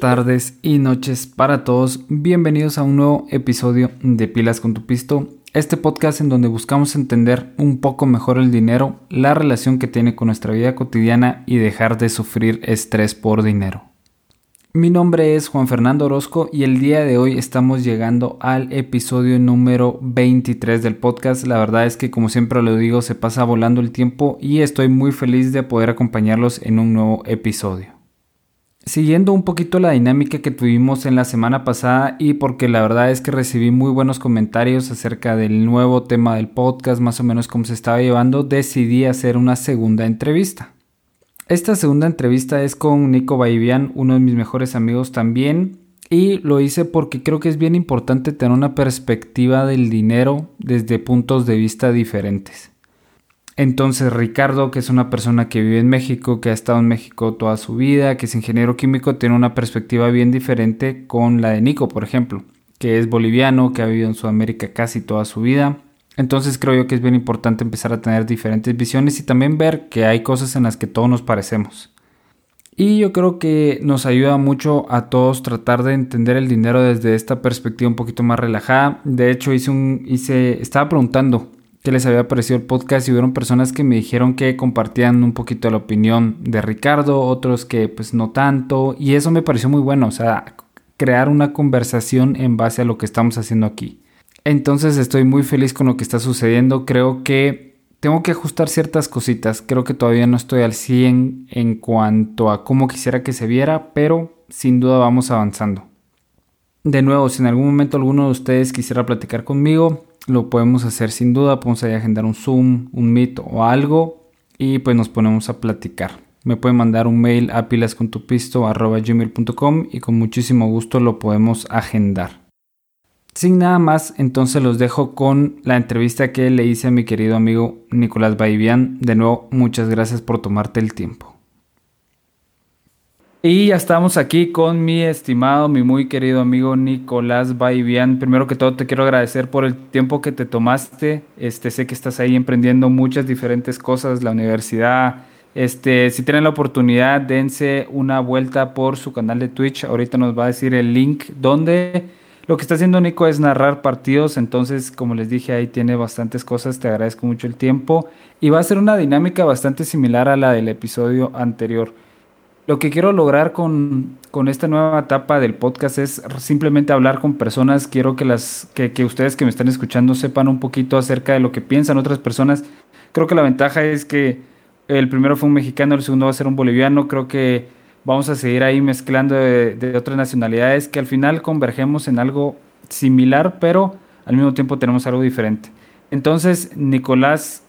tardes y noches para todos. Bienvenidos a un nuevo episodio de Pilas con tu Pisto. Este podcast en donde buscamos entender un poco mejor el dinero, la relación que tiene con nuestra vida cotidiana y dejar de sufrir estrés por dinero. Mi nombre es Juan Fernando Orozco y el día de hoy estamos llegando al episodio número 23 del podcast. La verdad es que como siempre lo digo, se pasa volando el tiempo y estoy muy feliz de poder acompañarlos en un nuevo episodio. Siguiendo un poquito la dinámica que tuvimos en la semana pasada y porque la verdad es que recibí muy buenos comentarios acerca del nuevo tema del podcast, más o menos cómo se estaba llevando, decidí hacer una segunda entrevista. Esta segunda entrevista es con Nico Baivian, uno de mis mejores amigos también, y lo hice porque creo que es bien importante tener una perspectiva del dinero desde puntos de vista diferentes. Entonces Ricardo, que es una persona que vive en México, que ha estado en México toda su vida, que es ingeniero químico, tiene una perspectiva bien diferente con la de Nico, por ejemplo, que es boliviano, que ha vivido en Sudamérica casi toda su vida entonces creo yo que es bien importante empezar a tener diferentes visiones y también ver que hay cosas en las que todos nos parecemos. Y yo creo que nos ayuda mucho a todos tratar de entender el dinero desde esta perspectiva un poquito más relajada. De hecho, hice un, hice, estaba preguntando qué les había parecido el podcast y hubieron personas que me dijeron que compartían un poquito la opinión de Ricardo, otros que pues no tanto. Y eso me pareció muy bueno, o sea, crear una conversación en base a lo que estamos haciendo aquí. Entonces estoy muy feliz con lo que está sucediendo. Creo que tengo que ajustar ciertas cositas. Creo que todavía no estoy al 100 en cuanto a cómo quisiera que se viera, pero sin duda vamos avanzando. De nuevo, si en algún momento alguno de ustedes quisiera platicar conmigo, lo podemos hacer sin duda. Podemos ahí agendar un Zoom, un Meet o algo y pues nos ponemos a platicar. Me pueden mandar un mail a pilascontupisto.gmail.com y con muchísimo gusto lo podemos agendar. Sin nada más, entonces los dejo con la entrevista que le hice a mi querido amigo Nicolás Baivian. De nuevo, muchas gracias por tomarte el tiempo. Y ya estamos aquí con mi estimado, mi muy querido amigo Nicolás Baivian. Primero que todo te quiero agradecer por el tiempo que te tomaste. Este, sé que estás ahí emprendiendo muchas diferentes cosas, la universidad. Este, si tienen la oportunidad, dense una vuelta por su canal de Twitch. Ahorita nos va a decir el link donde lo que está haciendo Nico es narrar partidos, entonces como les dije ahí tiene bastantes cosas, te agradezco mucho el tiempo y va a ser una dinámica bastante similar a la del episodio anterior. Lo que quiero lograr con, esta nueva etapa del podcast es simplemente hablar con personas, quiero que, las, que, que ustedes que me están escuchando sepan un poquito acerca de lo que piensan otras personas. Creo que la ventaja es que el primero fue un mexicano, el segundo va a ser un boliviano, creo que vamos a seguir ahí mezclando de, otras nacionalidades que al final convergemos en algo similar, pero al mismo tiempo tenemos algo diferente. Entonces, Nicolás,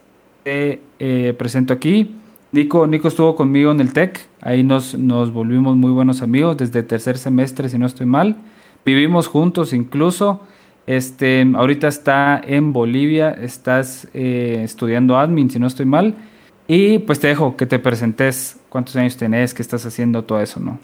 te eh, presento aquí. Nico, Nico estuvo conmigo en el TEC, ahí nos, nos volvimos muy buenos amigos desde tercer semestre, si no estoy mal. Vivimos juntos incluso. Este, ahorita está en Bolivia, estás eh, estudiando admin, si no estoy mal. Y pues te dejo que te presentes cuántos años tenés, qué estás haciendo, todo eso, ¿no?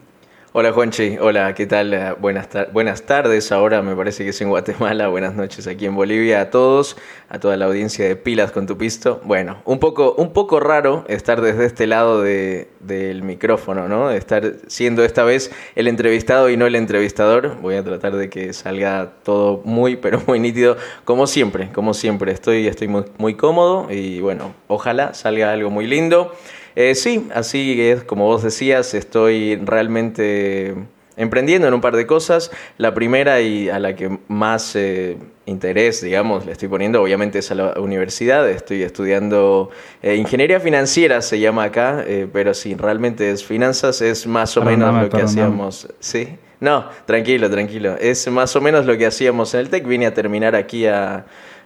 Hola Juanchi, hola, ¿qué tal? Eh, buenas, buenas tardes, ahora me parece que es en Guatemala, buenas noches aquí en Bolivia a todos, a toda la audiencia de Pilas con tu Pisto. Bueno, un poco, un poco raro estar desde este lado de, del micrófono, ¿no? Estar siendo esta vez el entrevistado y no el entrevistador. Voy a tratar de que salga todo muy, pero muy nítido, como siempre, como siempre. Estoy, estoy muy, muy cómodo y bueno, ojalá salga algo muy lindo. Eh, sí, así es, como vos decías, estoy realmente emprendiendo en un par de cosas. La primera y a la que más eh, interés, digamos, le estoy poniendo, obviamente es a la universidad. Estoy estudiando eh, ingeniería financiera, se llama acá, pero sí, realmente es finanzas, es más o menos lo que hacíamos. Sí, no, tranquilo, tranquilo. Es más o menos lo que hacíamos en el TEC. Vine a terminar aquí a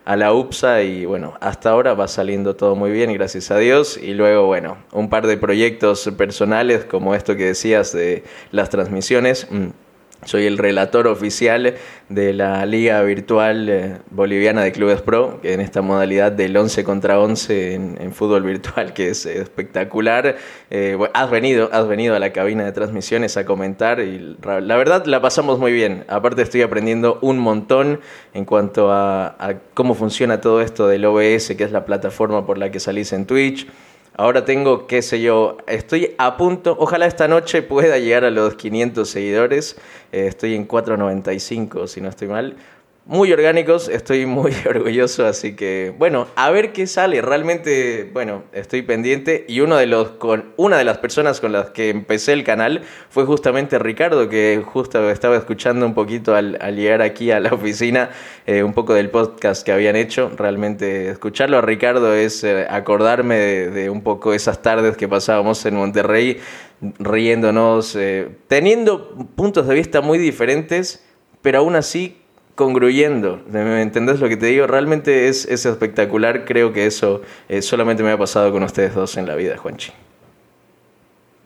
a la UPSA y bueno, hasta ahora va saliendo todo muy bien, gracias a Dios. Y luego, bueno, un par de proyectos personales como esto que decías de las transmisiones. Mm, soy el relator oficial de la Liga Virtual eh, Boliviana de Clubes Pro, en esta modalidad del 11 contra 11 en, fútbol virtual, que es espectacular. Eh, has, venido, has venido a la cabina de transmisiones a comentar y la verdad la pasamos muy bien. Aparte estoy aprendiendo un montón en cuanto a, a cómo funciona todo esto del OBS, que es la plataforma por la que salís en Twitch Ahora tengo, qué sé yo, estoy a punto, ojalá esta noche pueda llegar a los 500 seguidores. Eh, estoy en 495, si no estoy mal muy orgánicos, estoy muy orgulloso, así que bueno, a ver qué sale. Realmente, bueno, estoy pendiente y uno de los con una de las personas con las que empecé el canal fue justamente Ricardo, que justo estaba escuchando un poquito al, llegar aquí a la oficina eh, un poco del podcast que habían hecho. Realmente escucharlo a Ricardo es eh, acordarme de, un poco esas tardes que pasábamos en Monterrey riéndonos, eh, teniendo puntos de vista muy diferentes, pero aún así congruyendo. ¿Me entendés lo que te digo? Realmente es, es espectacular. Creo que eso eh, solamente me ha pasado con ustedes dos en la vida, Juanchi.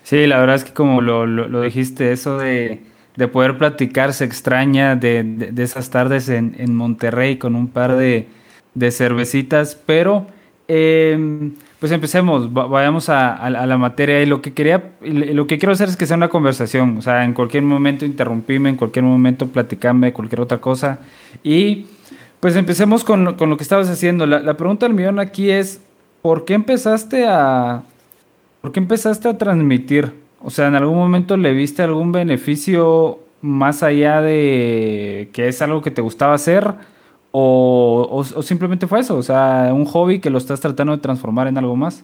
Sí, la verdad es que como lo, lo, dijiste, eso de, de, poder platicar se extraña de, de, esas tardes en, en, Monterrey con un par de, cervecitas, pero eh, pues empecemos, vayamos a, la materia y lo que quería, lo que quiero hacer es que sea una conversación, o sea, en cualquier momento interrumpirme, en cualquier momento platicarme cualquier otra cosa y pues empecemos con, lo que estabas haciendo. La, pregunta del millón aquí es, ¿por qué empezaste a, por qué empezaste a transmitir? O sea, ¿en algún momento le viste algún beneficio más allá de que es algo que te gustaba hacer? O, simplemente fue eso? O sea, un hobby que lo estás tratando de transformar en algo más.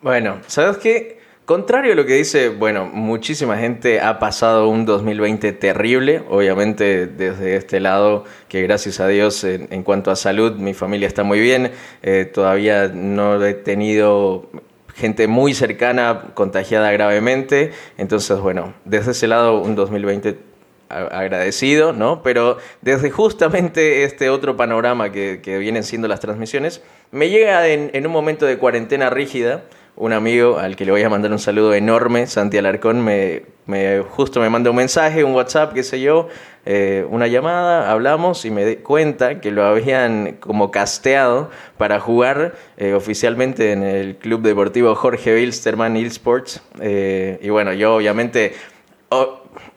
Bueno, ¿sabes qué? Contrario a lo que dice, bueno, muchísima gente ha pasado un 2020 terrible, obviamente desde este lado, que gracias a Dios en, cuanto a salud, mi familia está muy bien, eh, todavía no he tenido gente muy cercana contagiada gravemente, entonces bueno, desde ese lado un 2020 agradecido, ¿no? Pero desde justamente este otro panorama que, vienen siendo las transmisiones, me llega en, un momento de cuarentena rígida, un amigo al que le voy a mandar un saludo enorme, Santi Alarcón, me, justo me manda un mensaje, un WhatsApp, qué sé yo, eh, una llamada, hablamos y me di cuenta que lo habían como casteado para jugar eh, oficialmente en el Club Deportivo Jorge Wilstermann Sports. Eh, y bueno, yo obviamente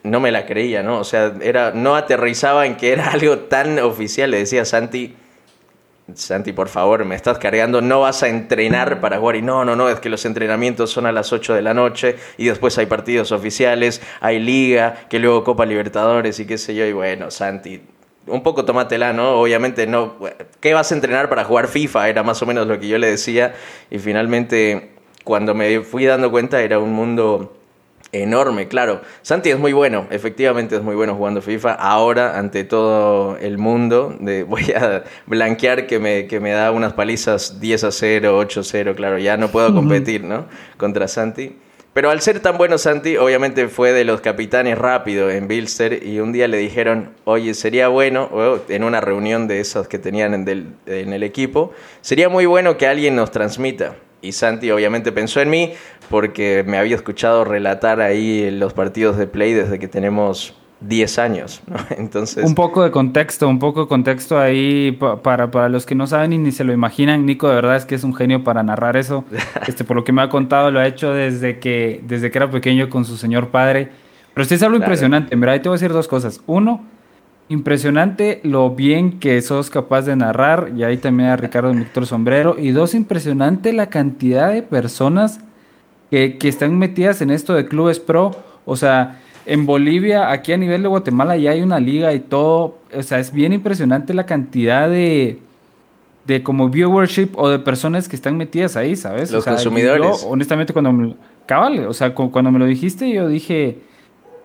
no me la creía, ¿no? O sea, era, no aterrizaba en que era algo tan oficial. Le decía Santi, Santi, por favor, me estás cargando, no vas a entrenar para jugar. Y no, no, no, es que los entrenamientos son a las 8 de la noche y después hay partidos oficiales, hay liga, que luego Copa Libertadores y qué sé yo. Y bueno, Santi, un poco tómatela, ¿no? Obviamente no. ¿Qué vas a entrenar para jugar FIFA? Era más o menos lo que yo le decía. Y finalmente, cuando me fui dando cuenta, era un mundo enorme, claro. Santi es muy bueno, efectivamente es muy bueno jugando FIFA. Ahora, ante todo el mundo, de, voy a blanquear que me, que me da unas palizas 10 a 0, 8 a 0, claro, ya no puedo competir, ¿no? Contra Santi. Pero al ser tan bueno Santi, obviamente fue de los capitanes rápido en Bilster y un día le dijeron, oye, sería bueno, en una reunión de esos que tenían en, en el equipo, sería muy bueno que alguien nos transmita. Y Santi obviamente pensó en mí porque me había escuchado relatar ahí los partidos de play desde que tenemos 10 años, ¿no? Entonces... Un poco de contexto, un poco de contexto ahí para, para los que no saben y ni se lo imaginan, Nico de verdad es que es un genio para narrar eso. Este, por lo que me ha contado, lo ha hecho desde que, desde que era pequeño con su señor padre. Pero sí es algo impresionante, verdad, ahí te voy a decir dos cosas. Uno, Impresionante lo bien que sos capaz de narrar, y ahí también a Ricardo Víctor Sombrero. Y dos, impresionante la cantidad de personas que, que, están metidas en esto de clubes pro. O sea, en Bolivia, aquí a nivel de Guatemala ya hay una liga y todo. O sea, es bien impresionante la cantidad de, de como viewership o de personas que están metidas ahí, ¿sabes? Los consumidores. honestamente, cuando me, cabal, o sea, cuando me lo dijiste, yo dije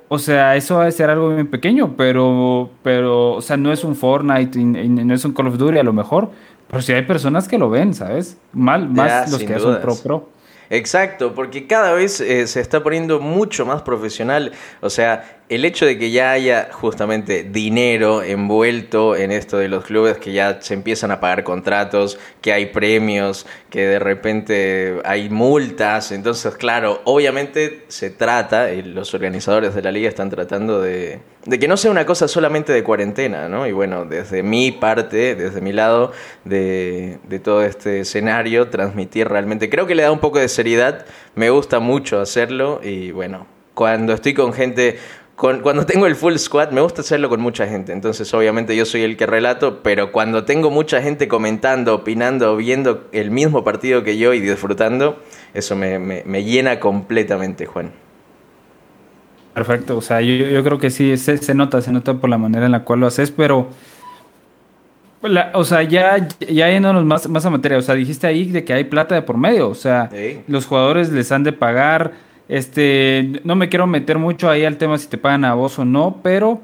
o sea, eso va a ser algo bien pequeño, pero, pero, o sea, no es un Fortnite, y, no es un Call of Duty a lo mejor, pero sí hay personas que lo ven, ¿sabes? Mal, más los que son pro pro. Exacto, porque cada vez eh, se está poniendo mucho más profesional. O sea, el hecho de que ya haya justamente dinero envuelto en esto de los clubes, que ya se empiezan a pagar contratos, que hay premios, que de repente hay multas, entonces claro, obviamente se trata, y los organizadores de la liga están tratando de, de que no sea una cosa solamente de cuarentena, ¿no? Y bueno, desde mi parte, desde mi lado de, de todo este escenario, transmitir realmente, creo que le da un poco de seriedad, me gusta mucho hacerlo y bueno, cuando estoy con gente cuando tengo el full squad, me gusta hacerlo con mucha gente. Entonces, obviamente, yo soy el que relato, pero cuando tengo mucha gente comentando, opinando, viendo el mismo partido que yo y disfrutando, eso me, llena completamente, Juan. Perfecto, o sea, yo, creo que sí, se, nota, se nota por la manera en la cual lo haces, pero. o sea, ya, ya yéndonos más, más a materia, o sea, dijiste ahí de que hay plata de por medio, o sea, los jugadores les han de pagar este, no me quiero meter mucho ahí al tema si te pagan a vos o no, pero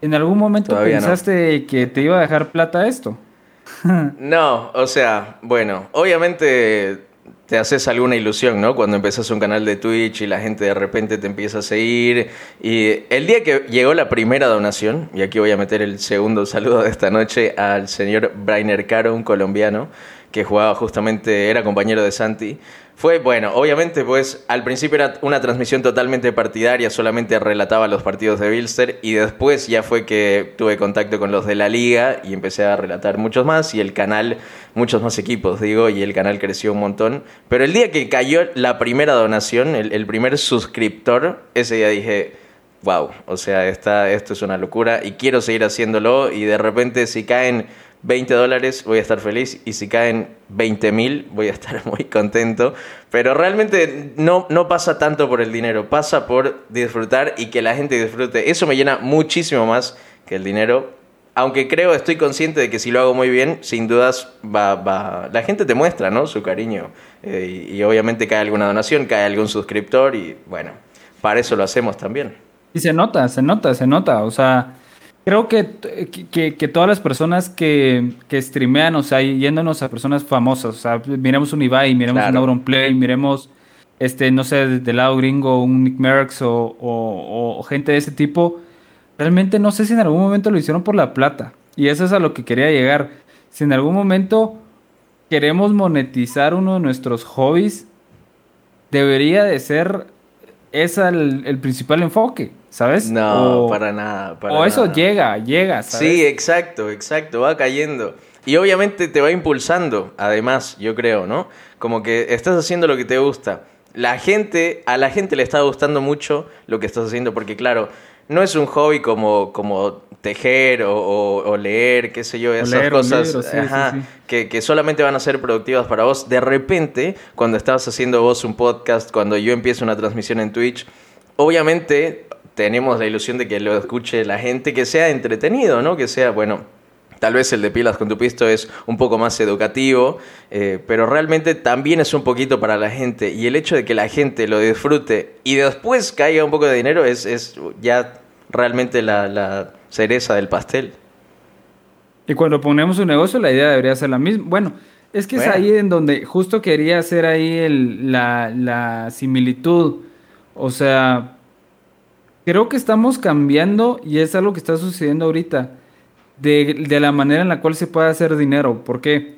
¿en algún momento pensaste que te iba a dejar plata esto? no, o sea, bueno, obviamente te haces alguna ilusión, ¿no? Cuando empezás un canal de Twitch y la gente de repente te empieza a seguir. Y el día que llegó la primera donación, y aquí voy a meter el segundo saludo de esta noche al señor Brainer Caro, un colombiano que jugaba justamente, era compañero de Santi. Fue, bueno, obviamente pues al principio era una transmisión totalmente partidaria, solamente relataba los partidos de Bilster y después ya fue que tuve contacto con los de la liga y empecé a relatar muchos más y el canal, muchos más equipos digo, y el canal creció un montón. Pero el día que cayó la primera donación, el, primer suscriptor, ese día dije, wow, o sea, esta, esto es una locura y quiero seguir haciéndolo y de repente si caen 20 dólares voy a estar feliz y si caen 20 mil voy a estar muy contento. Pero realmente no, no pasa tanto por el dinero, pasa por disfrutar y que la gente disfrute. Eso me llena muchísimo más que el dinero. Aunque creo, estoy consciente de que si lo hago muy bien, sin dudas va, va la gente te muestra ¿no? su cariño. Eh, y, y obviamente cae alguna donación, cae algún suscriptor y bueno, para eso lo hacemos también. Y se nota, se nota, se nota. O sea, Creo que, que, todas las personas que, que streamean, o sea, yéndonos a personas famosas, o sea, miremos un Ibai, miremos un un Play, miremos, este, no sé, del lado gringo, un Nick Merckx o, o, gente de ese tipo, realmente no sé si en algún momento lo hicieron por la plata. Y eso es a lo que quería llegar. Si en algún momento queremos monetizar uno de nuestros hobbies, debería de ser ese el, el principal enfoque. ¿Sabes? No, para nada. o eso llega, llega, ¿sabes? Sí, exacto, exacto, va cayendo. Y obviamente te va impulsando, además, yo creo, ¿no? Como que estás haciendo lo que te gusta. La gente, a la gente le está gustando mucho lo que estás haciendo, porque claro, no es un hobby como, como tejer o, leer, qué sé yo, esas cosas Que, que, solamente van a ser productivas para vos. De repente, cuando estás haciendo vos un podcast, cuando yo empiezo una transmisión en Twitch, obviamente tenemos la ilusión de que lo escuche la gente, que sea entretenido, ¿no? Que sea, bueno, tal vez el de pilas con tu pisto es un poco más educativo, eh, pero realmente también es un poquito para la gente. Y el hecho de que la gente lo disfrute y después caiga un poco de dinero es, es ya realmente la, cereza del pastel. Y cuando ponemos un negocio, la idea debería ser la misma. Bueno, es que es ahí en donde justo quería hacer ahí el, la, la similitud. O sea, creo que estamos cambiando y es algo que está sucediendo ahorita de, de, la manera en la cual se puede hacer dinero. ¿Por qué?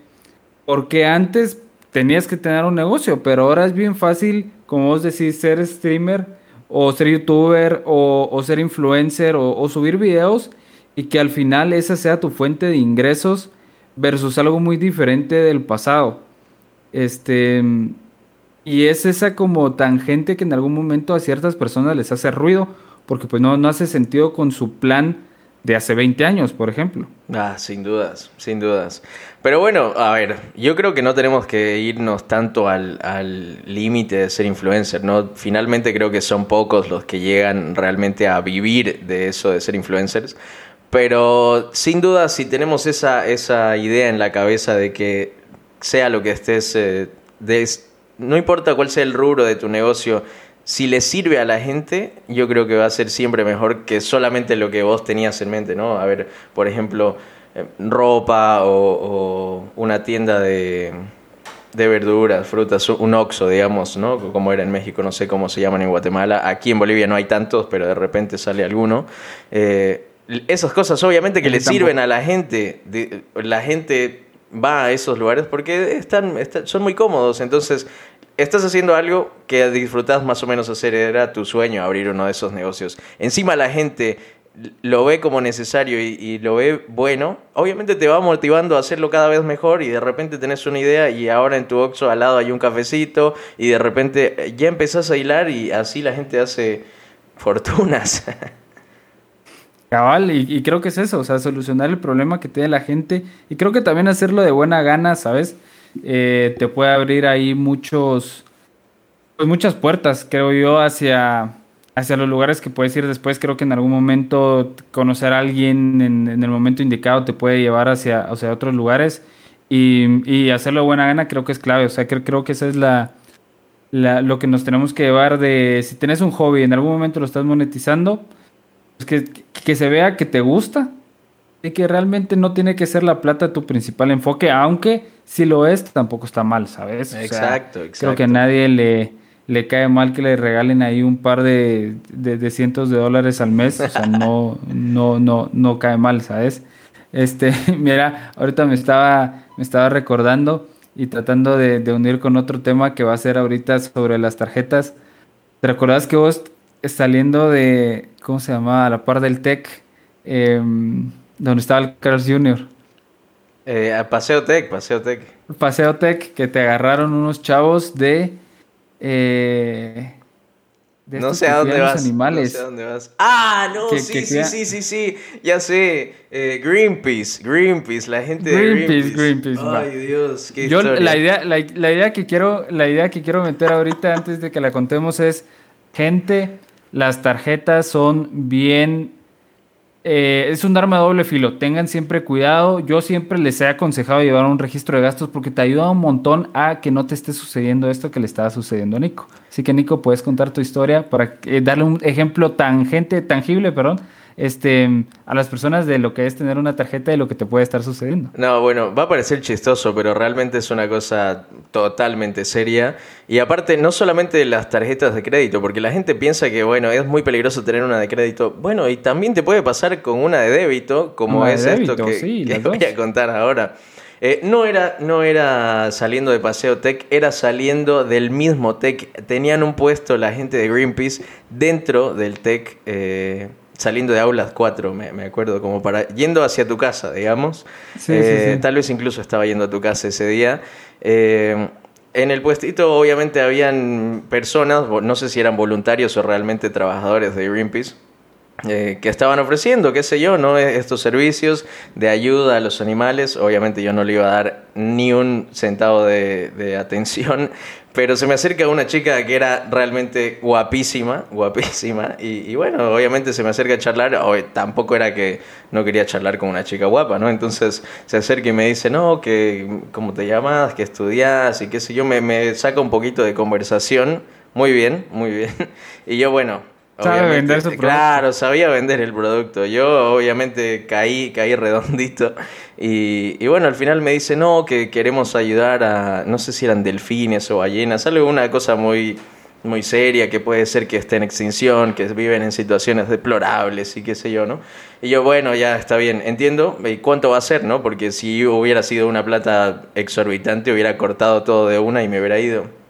Porque antes tenías que tener un negocio, pero ahora es bien fácil, como vos decís, ser streamer o ser youtuber o, ser influencer o, o, subir videos y que al final esa sea tu fuente de ingresos versus algo muy diferente del pasado. Este, y es esa como tangente que en algún momento a ciertas personas les hace ruido porque pues no, no hace sentido con su plan de hace 20 años, por ejemplo. Ah, sin dudas, sin dudas. Pero bueno, a ver, yo creo que no tenemos que irnos tanto al límite de ser influencer, ¿no? Finalmente creo que son pocos los que llegan realmente a vivir de eso de ser influencers. Pero sin duda, si tenemos esa, esa idea en la cabeza de que sea lo que estés, eh, no importa cuál sea el rubro de tu negocio, si le sirve a la gente, yo creo que va a ser siempre mejor que solamente lo que vos tenías en mente, ¿no? A ver, por ejemplo, eh, ropa o, una tienda de, de, verduras, frutas, un oxo, digamos, ¿no? Como era en México, no sé cómo se llaman en Guatemala. Aquí en Bolivia no hay tantos, pero de repente sale alguno. Eh, esas cosas obviamente que le sirven a la gente. la gente va a esos lugares porque están, son muy cómodos. Entonces, estás haciendo algo que disfrutas más o menos hacer, era tu sueño abrir uno de esos negocios. Encima la gente lo ve como necesario y, lo ve bueno, obviamente te va motivando a hacerlo cada vez mejor y de repente tenés una idea y ahora en tu Oxxo al lado hay un cafecito y de repente ya empezás a hilar y así la gente hace fortunas. Cabal, y, creo que es eso, o sea, solucionar el problema que tiene la gente y creo que también hacerlo de buena gana, ¿sabes? Eh, te puede abrir ahí muchos, pues muchas puertas, creo yo, hacia, hacia los lugares que puedes ir después. Creo que en algún momento conocer a alguien en, el momento indicado te puede llevar hacia, hacia otros lugares y, y, hacerlo de buena gana creo que es clave, o sea, creo, creo que esa es la, la, lo que nos tenemos que llevar de si tienes un hobby en algún momento lo estás monetizando que, que se vea que te gusta y que realmente no tiene que ser la plata tu principal enfoque, aunque si lo es, tampoco está mal, ¿sabes? exacto, exacto. Creo que a nadie le, le cae mal que le regalen ahí un par de, de, cientos de dólares al mes, o sea, no, no, no, no cae mal, ¿sabes? Este, mira, ahorita me estaba, me estaba recordando y tratando de, de unir con otro tema que va a ser ahorita sobre las tarjetas. ¿Te recuerdas que vos saliendo de, ¿cómo se llama? A la par del TEC, em, donde estaba el Carlos Jr. Eh, Paseo Tech, Paseo Tech. Paseo Tech, que te agarraron unos chavos de... Eh, no sé a dónde vas. Animales. No sé a dónde vas. Ah, no, sí, sí, sí, sí, sí, ya sé. Eh, Greenpeace, Greenpeace, la gente de Greenpeace. Greenpeace, Ay, Dios, qué Yo la idea, la, la, idea que quiero, la idea que quiero meter ahorita antes de que la contemos es gente las tarjetas son bien... Eh, es un arma de doble filo. Tengan siempre cuidado. Yo siempre les he aconsejado llevar un registro de gastos porque te ayuda un montón a que no te esté sucediendo esto que le estaba sucediendo a Nico. Así que Nico, puedes contar tu historia para eh, darle un ejemplo tangente, tangible, perdón, este, a las personas de lo que es tener una tarjeta y lo que te puede estar sucediendo. No, bueno, va a parecer chistoso, pero realmente es una cosa totalmente seria. Y aparte, no solamente de las tarjetas de crédito, porque la gente piensa que, bueno, es muy peligroso tener una de crédito. Bueno, y también te puede pasar con una de débito, como es esto que, voy a contar ahora. Eh, no, era, no era saliendo de Paseo Tech, era saliendo del mismo Tech. Tenían un puesto la gente de Greenpeace dentro del Tech. Eh, saliendo de aulas 4, me, acuerdo, como para yendo hacia tu casa, digamos. Eh, tal vez incluso estaba yendo a tu casa ese día. Eh, en el puestito obviamente habían personas, no sé si eran voluntarios o realmente trabajadores de Greenpeace, eh, que estaban ofreciendo, qué sé yo, ¿no? estos servicios de ayuda a los animales. Obviamente yo no le iba a dar ni un centavo de, de atención, pero se me acerca una chica que era realmente guapísima, guapísima, y, bueno, obviamente se me acerca a charlar, tampoco era que no quería charlar con una chica guapa, ¿no? Entonces se acerca y me dice, no, que cómo te llamas, que estudias y qué sé yo, me, me saca un poquito de conversación, muy bien, muy bien, y yo bueno, Sabe vender su producto. Claro, sabía vender el producto. Yo obviamente caí, caí redondito. Y, y, bueno, al final me dice, no, que queremos ayudar a, no sé si eran delfines o ballenas, algo, una cosa muy, muy seria que puede ser que esté en extinción, que viven en situaciones deplorables y qué sé yo, ¿no? Y yo, bueno, ya está bien, entiendo. ¿Y cuánto va a ser, no? Porque si hubiera sido una plata exorbitante, hubiera cortado todo de una y me hubiera ido.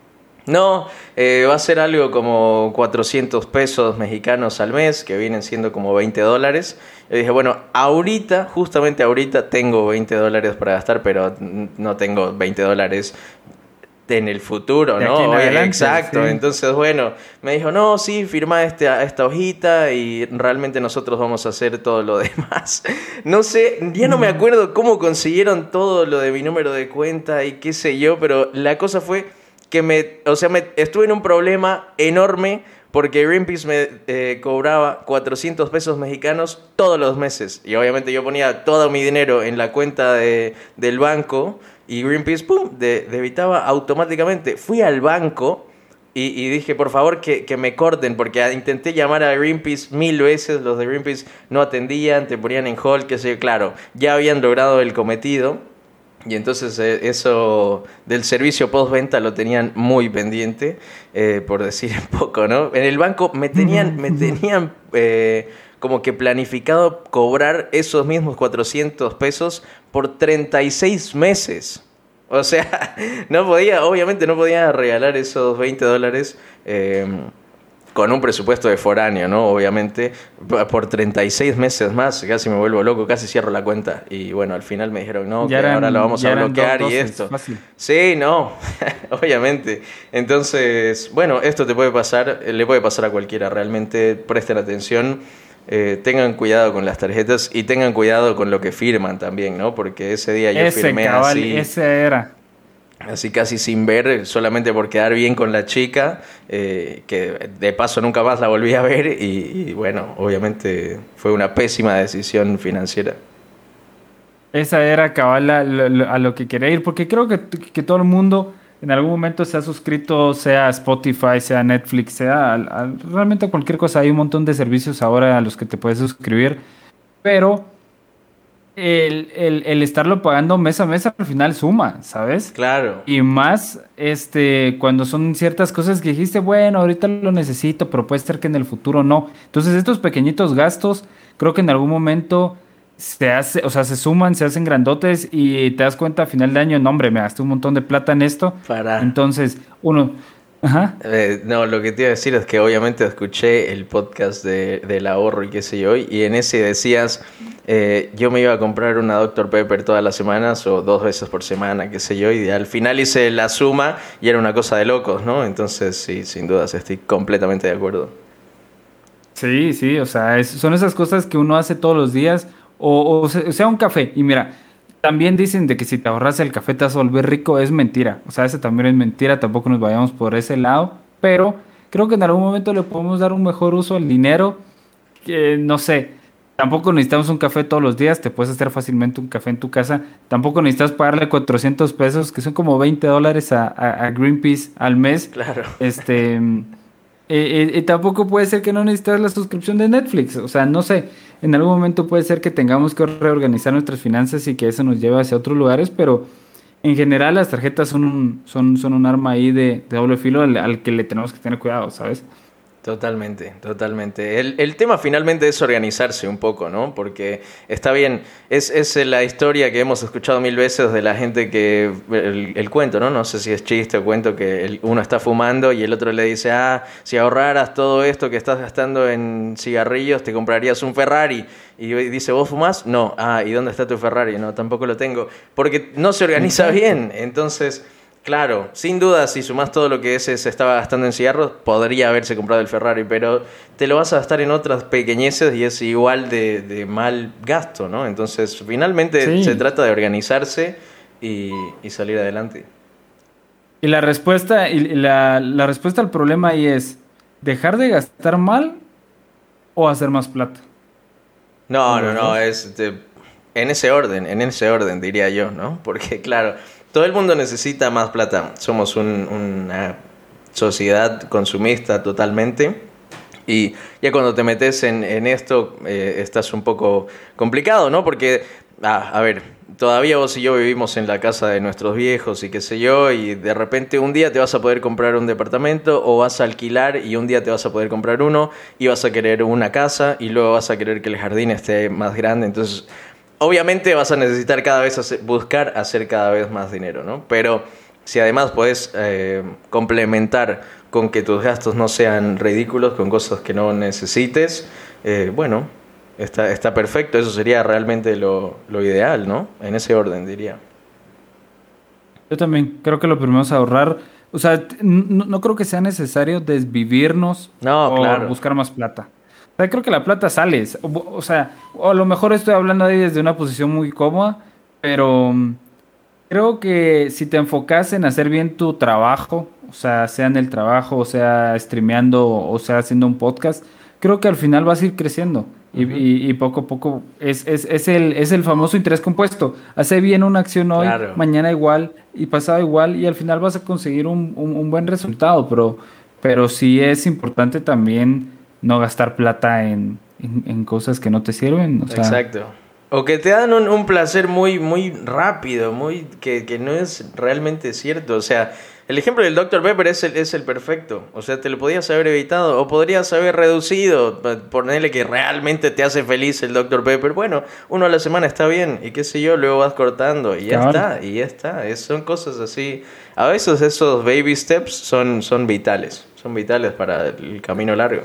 No, eh, va a ser algo como 400 pesos mexicanos al mes, que vienen siendo como 20 dólares. Yo dije, bueno, ahorita, justamente ahorita tengo 20 dólares para gastar, pero no tengo 20 dólares en el futuro, ¿no? Exacto. Entonces, bueno, me dijo, no, sí, firma este, esta hojita y realmente nosotros vamos a hacer todo lo demás. no sé, ya no me acuerdo cómo consiguieron todo lo de mi número de cuenta y qué sé yo, pero la cosa fue que me, o sea, me, estuve en un problema enorme porque Greenpeace me eh, cobraba 400 pesos mexicanos todos los meses. Y obviamente yo ponía todo mi dinero en la cuenta de, del banco y Greenpeace, ¡pum!, debitaba automáticamente. Fui al banco y, dije, por favor, que, que, me corten, porque intenté llamar a Greenpeace mil veces, los de Greenpeace no atendían, te ponían en hold, que sé claro, ya habían logrado el cometido y entonces eh, eso del servicio postventa lo tenían muy pendiente, eh, por decir un poco, ¿no? En el banco me tenían, me tenían eh, como que planificado cobrar esos mismos 400 pesos por 36 meses. O sea, no podía, obviamente no podía regalar esos 20 dólares con un presupuesto de foráneo, ¿no? Obviamente, por 36 meses más, casi me vuelvo loco, casi cierro la cuenta. Y bueno, al final me dijeron, no, que ahora la vamos a bloquear y esto. Sí, no, obviamente. Entonces, bueno, esto te puede pasar, le puede pasar a cualquiera, realmente presten atención. eh, tengan cuidado con las tarjetas y tengan cuidado con lo que firman también, ¿no? Porque ese día yo ese, firmé cabal, así. Ese era. Así casi sin ver, solamente por quedar bien con la chica, eh, que de paso nunca más la volví a ver y, bueno, obviamente fue una pésima decisión financiera. Esa era cabal a, a lo que quería ir, porque creo que, que, todo el mundo en algún momento se ha suscrito, sea Spotify, sea Netflix, sea a, a, realmente cualquier cosa. Hay un montón de servicios ahora a los que te puedes suscribir, pero el, el, el, estarlo pagando mes a mes al final suma, ¿sabes? Claro. Y más este cuando son ciertas cosas que dijiste, bueno, ahorita lo necesito, pero puede ser que en el futuro no. Entonces estos pequeñitos gastos, creo que en algún momento se hace, o sea, se suman, se hacen grandotes y te das cuenta a final de año, no hombre, me gasté un montón de plata en esto. Para. Entonces, uno, Ajá. Eh, no, lo que te iba a decir es que obviamente escuché el podcast de, del ahorro y qué sé yo, y en ese decías, eh, yo me iba a comprar una Dr. Pepper todas las semanas o dos veces por semana, qué sé yo, y al final hice la suma y era una cosa de locos, ¿no? Entonces, sí, sin dudas, estoy completamente de acuerdo. Sí, sí, o sea, es, son esas cosas que uno hace todos los días, o, o sea, un café, y mira, también dicen de que si te ahorras el café te vas a volver rico, es mentira. O sea, ese también es mentira, tampoco nos vayamos por ese lado. Pero creo que en algún momento le podemos dar un mejor uso al dinero. Que no sé, tampoco necesitamos un café todos los días, te puedes hacer fácilmente un café en tu casa. Tampoco necesitas pagarle 400 pesos, que son como 20 dólares a, a, a Greenpeace al mes. Claro. Este. Eh, eh, tampoco puede ser que no necesitas la suscripción de Netflix. O sea, no sé, en algún momento puede ser que tengamos que reorganizar nuestras finanzas y que eso nos lleve hacia otros lugares, pero en general las tarjetas son un, son, son un arma ahí de, doble filo al, que le tenemos que tener cuidado, ¿sabes? Totalmente, totalmente. El, el, tema finalmente es organizarse un poco, ¿no? Porque está bien, es, es la historia que hemos escuchado mil veces de la gente que, el, el cuento, ¿no? No sé si es chiste o cuento que el, uno está fumando y el otro le dice, ah, si ahorraras todo esto que estás gastando en cigarrillos, te comprarías un Ferrari. Y dice, ¿vos fumás? No. Ah, ¿y dónde está tu Ferrari? No, tampoco lo tengo. Porque no se organiza bien. Entonces... Claro, sin duda, si sumás todo lo que ese se estaba gastando en cigarros, podría haberse comprado el Ferrari, pero te lo vas a gastar en otras pequeñeces y es igual de, de mal gasto, ¿no? Entonces, finalmente sí. se trata de organizarse y, y, salir adelante. Y la respuesta, y la, la respuesta al problema ahí es dejar de gastar mal o hacer más plata. No, no, no, es de, en ese orden, en ese orden diría yo, ¿no? Porque claro, todo el mundo necesita más plata. Somos un, una sociedad consumista totalmente. Y ya cuando te metes en, esto, eh, estás un poco complicado, ¿no? Porque, ah, a ver, todavía vos y yo vivimos en la casa de nuestros viejos y qué sé yo, y de repente un día te vas a poder comprar un departamento o vas a alquilar y un día te vas a poder comprar uno y vas a querer una casa y luego vas a querer que el jardín esté más grande. Entonces, obviamente vas a necesitar cada vez hacer, buscar hacer cada vez más dinero, ¿no? Pero si además puedes eh, complementar con que tus gastos no sean ridículos, con cosas que no necesites, eh, bueno, está, está perfecto. Eso sería realmente lo, lo, ideal, ¿no? En ese orden, diría. Yo también creo que lo primero es ahorrar. O sea, no, no creo que sea necesario desvivirnos no, o claro. buscar más plata. O sea, creo que la plata sale. O, sea, o a lo mejor estoy hablando ahí desde una posición muy cómoda, pero mm, creo que si te enfocas en hacer bien tu trabajo, o sea, sea en el trabajo, o sea, streameando, o sea, haciendo un podcast, creo que al final vas a ir creciendo. Y, uh -huh. y, y poco a poco es, es, es, el, es el famoso interés compuesto. Hace bien una acción hoy, claro. mañana igual, y pasado igual, y al final vas a conseguir un, un, un buen resultado. Pero, pero sí es importante también no gastar plata en, en, en, cosas que no te sirven. O sea, Exacto. O que te dan un, un placer muy, muy rápido, muy que, que, no es realmente cierto. O sea, el ejemplo del Dr. Pepper es el, es el perfecto. O sea, te lo podías haber evitado o podrías haber reducido. Ponerle que realmente te hace feliz el Dr. Pepper. Bueno, uno a la semana está bien y qué sé yo, luego vas cortando y ya claro. está, y ya está. Es, son cosas así. A veces esos baby steps son, son vitales. Son vitales para el camino largo.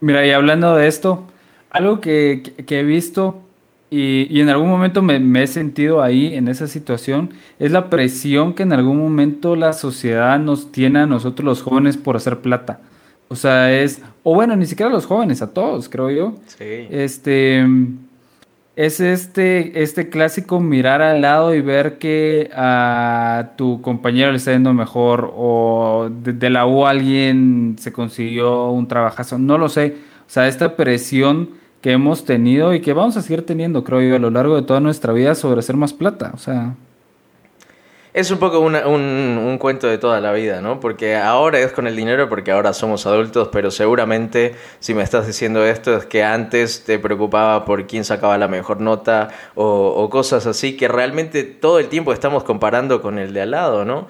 Mira, y hablando de esto, algo que, que, he visto y, y, en algún momento me, me, he sentido ahí en esa situación es la presión que en algún momento la sociedad nos tiene a nosotros los jóvenes por hacer plata. O sea, es, o bueno, ni siquiera a los jóvenes, a todos, creo yo. Sí. Este, es este, este clásico mirar al lado y ver que a tu compañero le está yendo mejor o de, la U alguien se consiguió un trabajazo, no lo sé. O sea, esta presión que hemos tenido y que vamos a seguir teniendo, creo yo, a lo largo de toda nuestra vida sobre hacer más plata. O sea, Es un poco una- un, un cuento de toda la vida, ¿no? Porque ahora es con el dinero, porque ahora somos adultos, pero seguramente si me estás diciendo esto es que antes te preocupaba por quién sacaba la mejor nota o, cosas así, que realmente todo el tiempo estamos comparando con el de al lado, ¿no?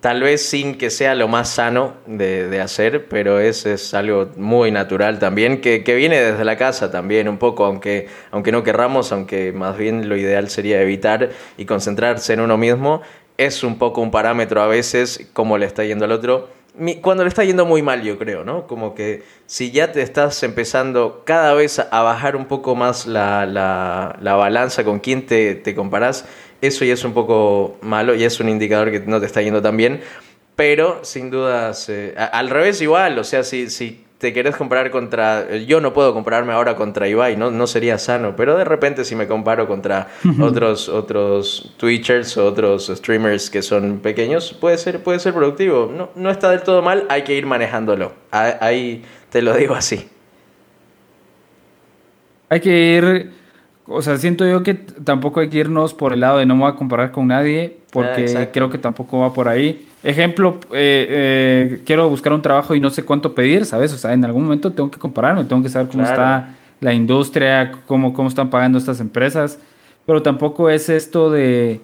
Tal vez sin que sea lo más sano de, de hacer, pero es, es algo muy natural también, que, que viene desde la casa también un poco, aunque, aunque no querramos, aunque más bien lo ideal sería evitar y concentrarse en uno mismo, es un poco un parámetro a veces cómo le está yendo al otro. Cuando le está yendo muy mal, yo creo, ¿no? Como que si ya te estás empezando cada vez a bajar un poco más la, la, la balanza con quién te, te comparás, eso ya es un poco malo y es un indicador que no te está yendo tan bien. Pero sin dudas, eh, al revés igual, o sea, si, si te querés comparar contra... Yo no puedo compararme ahora contra Ibai, no, no sería sano, pero de repente si me comparo contra otros, otros Twitchers o otros streamers que son pequeños, puede ser, puede ser productivo. No, no está del todo mal, hay que ir manejándolo. Ahí te lo digo así. hay que ir, o sea, siento yo que tampoco hay que irnos por el lado de no me voy a comparar con nadie, Ah, porque exacto. creo que tampoco va por ahí. Ejemplo, eh, eh, quiero buscar un trabajo y no sé cuánto pedir, ¿sabes? O sea, en algún momento tengo que compararme, tengo que saber cómo Claro. está la industria, cómo, cómo están pagando estas empresas, pero tampoco es esto de,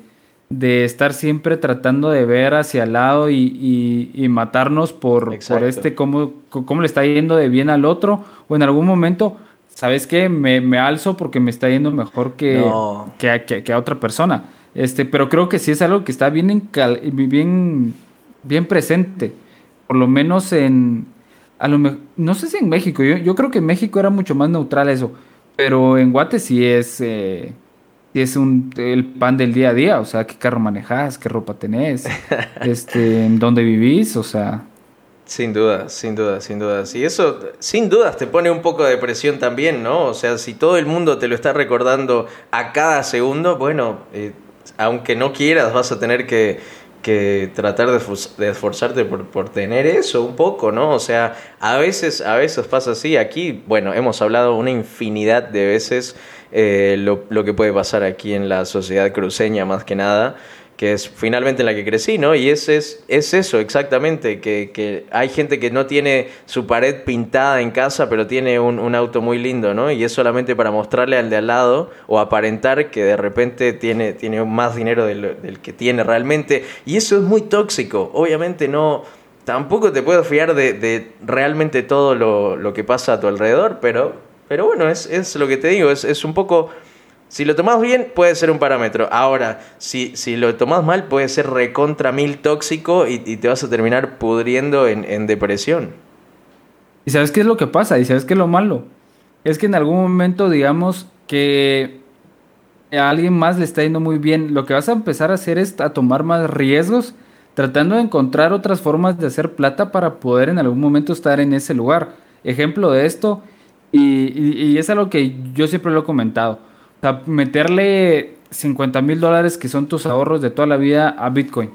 de estar siempre tratando de ver hacia el lado y, y- y matarnos por, por este cómo, cómo le está yendo de bien al otro, o en algún momento, ¿sabes qué? Me, me alzo porque me está yendo mejor que, No. que, a, que- que a otra persona. Este, pero creo que sí es algo que está bien, bien, bien presente. Por lo menos en. A lo me- no sé si en México. Yo, yo creo que en México era mucho más neutral eso. Pero en Guate sí es. eh, sí es un, el pan del día a día. O sea, qué carro manejas, qué ropa tenés, este, en dónde vivís. O sea. Sin duda, sin duda, sin dudas. Y eso, sin dudas, te pone un poco de presión también, ¿no? O sea, si todo el mundo te lo está recordando a cada segundo, bueno, eh, aunque no quieras, vas a tener que, que tratar de, esfor- de esforzarte por, por tener eso un poco, ¿no? O sea, a veces, a veces pasa así. Aquí, bueno, hemos hablado una infinidad de veces eh, lo, que puede pasar aquí en la sociedad cruceña, más que nada que es finalmente en la que crecí, ¿no? Y es, es, es eso, exactamente, que, que hay gente que no tiene su pared pintada en casa, pero tiene un, un auto muy lindo, ¿no? Y es solamente para mostrarle al de al lado o aparentar que de repente tiene, tiene más dinero del, del que tiene realmente. Y eso es muy tóxico, obviamente no... Tampoco te puedo fiar de, de realmente todo lo, lo que pasa a tu alrededor, pero, pero bueno, es, es lo que te digo, es, es un poco... Si lo tomas bien, puede ser un parámetro. Ahora, si, si lo tomas mal, puede ser recontra mil tóxico y, y te vas a terminar pudriendo en, en depresión. ¿Y sabes qué es lo que pasa? ¿Y sabes qué es lo malo? Es que en algún momento, digamos, que a alguien más le está yendo muy bien, lo que vas a empezar a hacer es a tomar más riesgos, tratando de encontrar otras formas de hacer plata para poder en algún momento estar en ese lugar. Ejemplo de esto, y, y- y es algo que yo siempre lo he comentado, o sea, meterle 50 mil dólares que son tus ahorros de toda la vida a Bitcoin.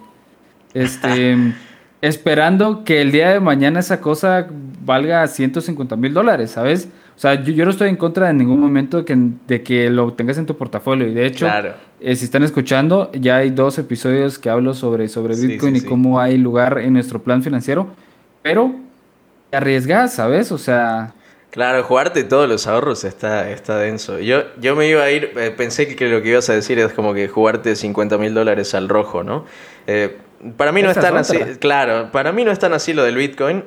Este, esperando que el día de mañana esa cosa valga 150 mil dólares, ¿sabes? O sea, yo, yo no estoy en contra en ningún momento de que, de que lo tengas en tu portafolio. Y de hecho, Claro. eh, si están escuchando, ya hay dos episodios que hablo sobre, sobre Bitcoin sí, y sí. cómo hay lugar en nuestro plan financiero. Pero te arriesgas, ¿sabes? O sea, Claro, jugarte todos los ahorros está, está denso. Yo, yo me iba a ir, eh, pensé que lo que ibas a decir es como que jugarte 50 mil dólares al rojo, ¿no? Eh, para mí no es tan así, claro, para mí no es tan así lo del Bitcoin,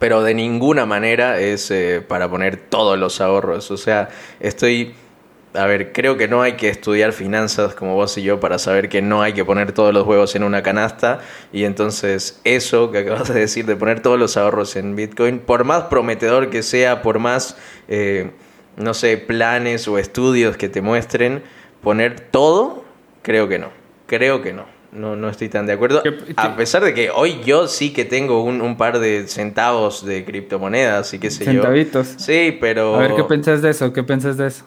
pero de ninguna manera es eh, para poner todos los ahorros. O sea, estoy, a ver, creo que no hay que estudiar finanzas como vos y yo para saber que no hay que poner todos los huevos en una canasta. Y entonces eso que acabas de decir de poner todos los ahorros en Bitcoin, por más prometedor que sea, por más, eh, no sé, planes o estudios que te muestren, poner todo, creo que no. Creo que no. no, no estoy tan de acuerdo. A pesar de que hoy yo sí que tengo un, un par de centavos de criptomonedas y qué sé Centavitos. yo. Sí, pero... A ver, ¿qué pensás de eso? ¿Qué pensás de eso?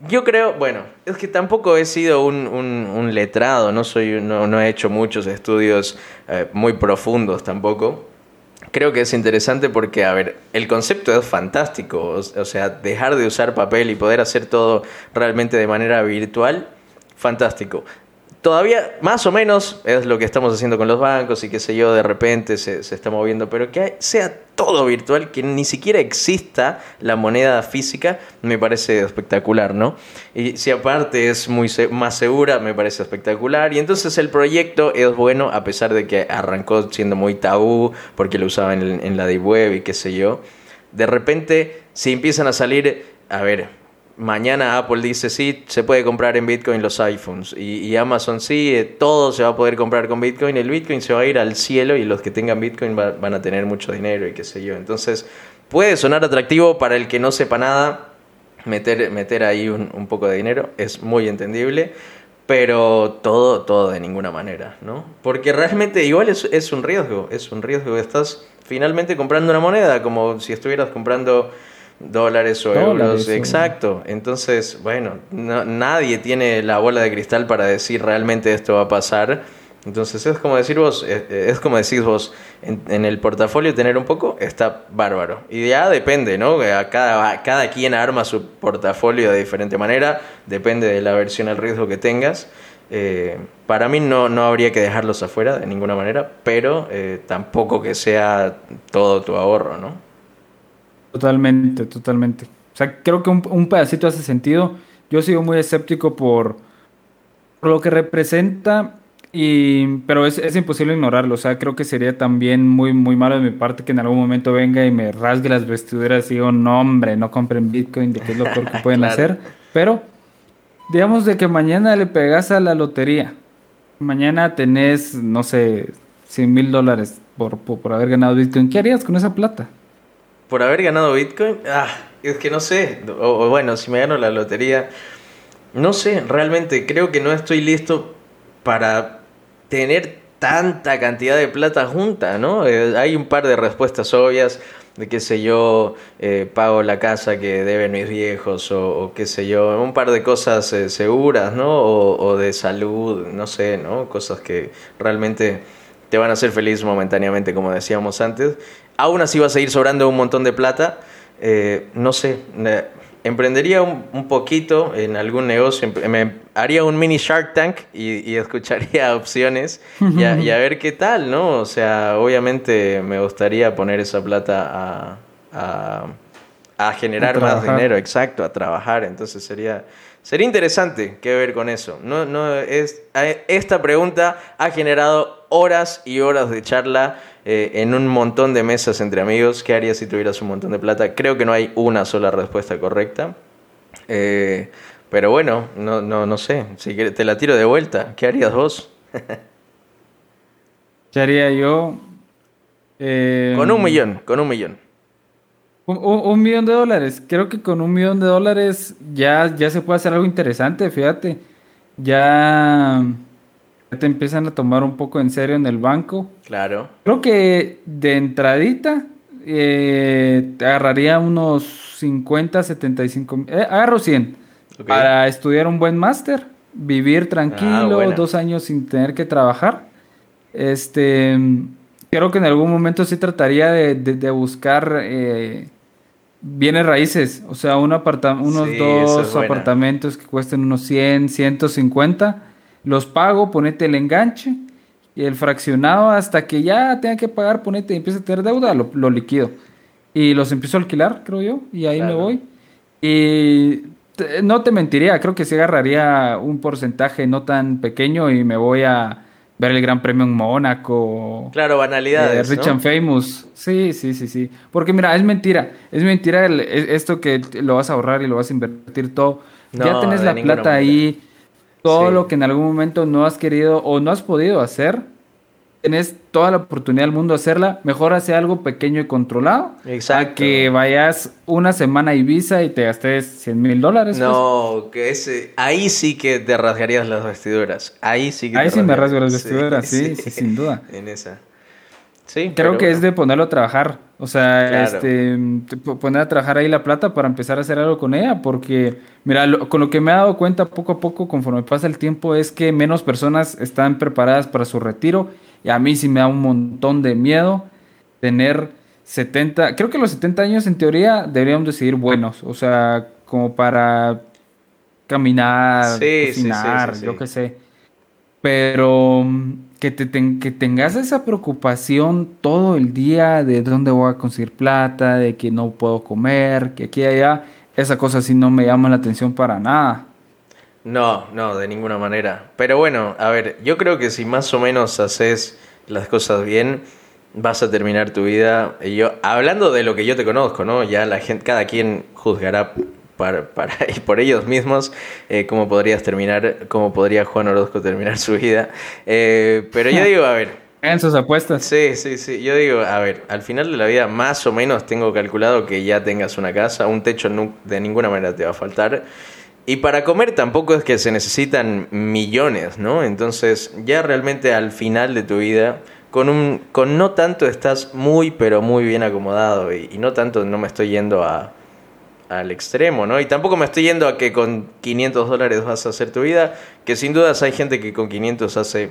Yo creo, bueno, es que tampoco he sido un, un, letrado, no, soy, no, no, he hecho muchos estudios eh, muy profundos tampoco. Creo que es interesante porque, a ver, el concepto es fantástico, o sea, dejar de usar papel y poder hacer todo realmente de manera virtual, fantástico todavía más o menos es lo que estamos haciendo con los bancos y qué sé yo, de repente se, está moviendo, pero que sea todo virtual, que ni siquiera exista la moneda física, me parece espectacular, ¿no? Y si aparte es muy más segura, me parece espectacular. Y entonces el proyecto es bueno, a pesar de que arrancó siendo muy tabú, porque lo usaban en, en la deep web y qué sé yo. De repente, si empiezan a salir, a ver, mañana Apple dice sí, se puede comprar en Bitcoin los iPhones y, Amazon sí, eh, todo se va a poder comprar con Bitcoin, el Bitcoin se va a ir al cielo y los que tengan Bitcoin van a tener mucho dinero y qué sé yo. Entonces puede sonar atractivo para el que no sepa nada, meter, meter ahí un, poco de dinero, es muy entendible. Pero todo, todo de ninguna manera, ¿no? Porque realmente igual es, es un riesgo, es un riesgo. Estás finalmente comprando una moneda, como si estuvieras comprando dólares o euros. Exacto. Entonces, bueno, nadie tiene la bola de cristal para decir realmente esto va a pasar. Entonces es como decir vos, eh, eh, es, como decís vos, en, el portafolio tener un poco está bárbaro. Y ya depende, ¿no? Cada, cada quien arma su portafolio de diferente manera, depende de la versión al riesgo que tengas. Eh, para mí no, no habría que dejarlos afuera de ninguna manera, pero tampoco que sea todo tu ahorro, ¿no? Totalmente, totalmente. O sea, creo que un, pedacito hace sentido. Yo sigo muy escéptico por, lo que representa, y, pero es, imposible ignorarlo. O sea, creo que sería también muy, muy malo de mi parte que en algún momento venga y me rasgue las vestiduras y digo, no, hombre, no compren Bitcoin, de qué es lo peor que pueden hacer. Pero, digamos de que mañana le pegas a la lotería. Mañana tenés, no sé, 100 mil dólares por, por haber ganado Bitcoin. ¿Qué harías con esa plata? Por haber ganado Bitcoin, ah, es que no sé, o, bueno, si me gano la lotería, no sé, realmente creo que no estoy listo para tener tanta cantidad de plata junta, ¿no? Eh, hay un par de respuestas obvias de qué sé yo, eh, pago la casa que deben mis viejos o, qué sé yo, un par de cosas eh, seguras, ¿no? O, o, de salud, no sé, ¿no? Cosas que realmente te van a hacer feliz momentáneamente, como decíamos antes. Aún así va a seguir sobrando un montón de plata. Eh, no sé, emprendería un, poquito en algún negocio, me haría un mini Shark Tank y, escucharía opciones y a, ver qué tal, ¿no? O sea, obviamente me gustaría poner esa plata a, a, generar más dinero, exacto, a trabajar, entonces sería... Sería interesante qué ver con eso. No, no es, esta pregunta ha generado horas y horas de charla eh, en un montón de mesas entre amigos. ¿Qué harías si tuvieras un montón de plata? Creo que no hay una sola respuesta correcta. Eh, pero bueno, no, no, no sé. Si te la tiro de vuelta. ¿Qué harías vos? ¿Qué haría yo? con un millón, con un millón. Un, millón de dólares. Creo que con un millón de dólares ya, ya se puede hacer algo interesante, fíjate. Ya te empiezan a tomar un poco en serio en el banco. Claro. Creo que de entradita eh, te agarraría unos 50, 75, eh, agarro 100 para estudiar un buen máster, vivir tranquilo, ah, dos años sin tener que trabajar. Este, creo que en algún momento sí trataría de, de, buscar eh, bienes raíces, o sea, un unos dos apartamentos que cuesten unos 100, 150 los pago, ponete el enganche y el fraccionado hasta que ya tenga que pagar, ponete y empieza a tener deuda, lo, liquido. Y los empiezo a alquilar, creo yo, y ahí me voy. Y no te mentiría, creo que se agarraría un porcentaje no tan pequeño y me voy a ver el Gran Premio en Mónaco. Claro, banalidades. Eh, Rich and Famous. Sí, sí, sí, sí. Porque mira, es mentira. Es mentira esto que lo vas a ahorrar y lo vas a invertir todo. ya tenés la plata ahí todo lo que en algún momento no has querido o no has podido hacer, tenés toda la oportunidad del mundo de hacerla, mejor hace algo pequeño y controlado. Exacto. A que vayas una semana a Ibiza y te gastes 100 mil dólares. pues. No, que ese, ahí sí que te rasgarías las vestiduras. Ahí sí que Ahí te sí me rasgo las vestiduras, sí, sí, sin duda. En esa. Sí, Creo que es de ponerlo a trabajar. O sea, Claro. este, te- po- poner a trabajar ahí la plata para empezar a hacer algo con ella. Porque, mira, lo- con lo que me he dado cuenta poco a poco, conforme pasa el tiempo, es que menos personas están preparadas para su retiro. Y a mí sí me da un montón de miedo tener 70. Creo que los 70 años, en teoría, deberíamos de seguir buenos. O sea, como para caminar, Sí, cocinar, sí, sí. yo qué sé. Pero que, te que tengas esa preocupación todo el día de dónde voy a conseguir plata, de que no puedo comer, que aquí y allá, esa cosa sí no me llama la atención para nada. No, no, de ninguna manera. Pero bueno, a ver, yo creo que si más o menos haces las cosas bien, vas a terminar tu vida. Y yo, hablando de lo que yo te conozco, ¿no? Ya la gente, cada quien juzgará para, para y por ellos mismos eh, cómo podrías terminar, cómo podría Juan Orozco terminar su vida. Eh, pero yo digo, a ver, En sus apuestas. Sí, sí, sí. Yo digo, a ver, al final de la vida más o menos tengo calculado que ya tengas una casa, un techo de ninguna manera te va a faltar. Y para comer tampoco es que se necesitan millones, ¿no? Entonces ya realmente al final de tu vida, con, un, con no tanto estás muy, pero muy bien acomodado y, y no tanto no me estoy yendo a, al extremo, ¿no? Y tampoco me estoy yendo a que con 500 dólares vas a hacer tu vida, que sin dudas hay gente que con 500 hace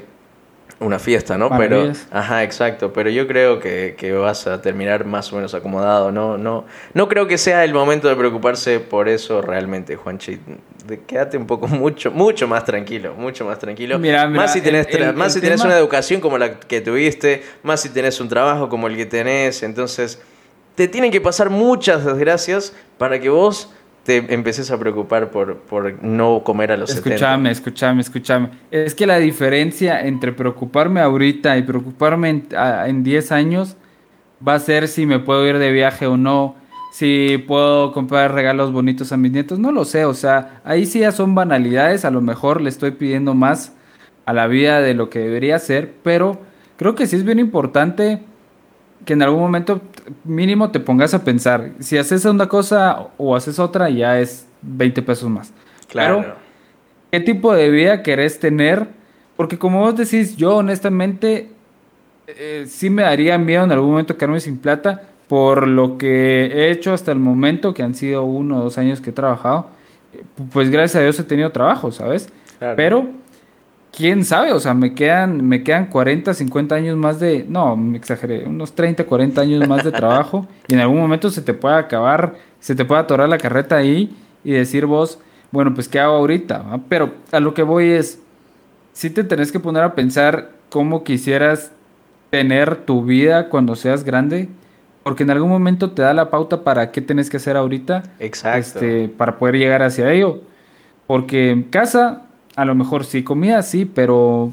una fiesta, ¿no? Pero, ajá, exacto, pero yo creo que, que vas a terminar más o menos acomodado, ¿no? No, no creo que sea el momento de preocuparse por eso realmente, Juanchi. Quédate un poco, mucho, mucho más tranquilo, mucho más tranquilo. Mira, mira, más si tenés, el- tra- el- más el si tenés tema- una educación como la que tuviste, más si tenés un trabajo como el que tenés, entonces te tienen que pasar muchas desgracias para que vos te empeces a preocupar por, por no comer a los 70. Escúchame, escúchame, escúchame. Es que la diferencia entre preocuparme ahorita y preocuparme en, a- en 10 años va a ser si me puedo ir de viaje o no, si puedo comprar regalos bonitos a mis nietos, no lo sé, o sea, ahí sí ya son banalidades, a lo mejor le estoy pidiendo más a la vida de lo que debería ser, pero creo que sí es bien importante que en algún momento mínimo te pongas a pensar, si haces una cosa o haces otra, ya es 20 pesos más. Claro. Pero, ¿qué tipo de vida querés tener? Porque como vos decís, yo honestamente eh, sí me daría miedo en algún momento quedarme sin plata por lo que he hecho hasta el momento, que han sido uno o dos años que he trabajado. Pues gracias a Dios he tenido trabajo, ¿sabes? Claro. Pero, quién sabe, o sea, me quedan, me quedan 40, 50 años más de, no, me exageré, unos 30, 40 años más de trabajo y en algún momento se te puede acabar, se te puede atorar la carreta ahí y decir vos, bueno, pues ¿qué hago ahorita? va? Pero a lo que voy es, sí te tenés que poner a pensar cómo quisieras tener tu vida cuando seas grande, porque en algún momento te da la pauta para qué tenés que hacer ahorita Exacto. este, para poder llegar hacia ello. Porque en casa, a lo mejor sí, comida sí, pero,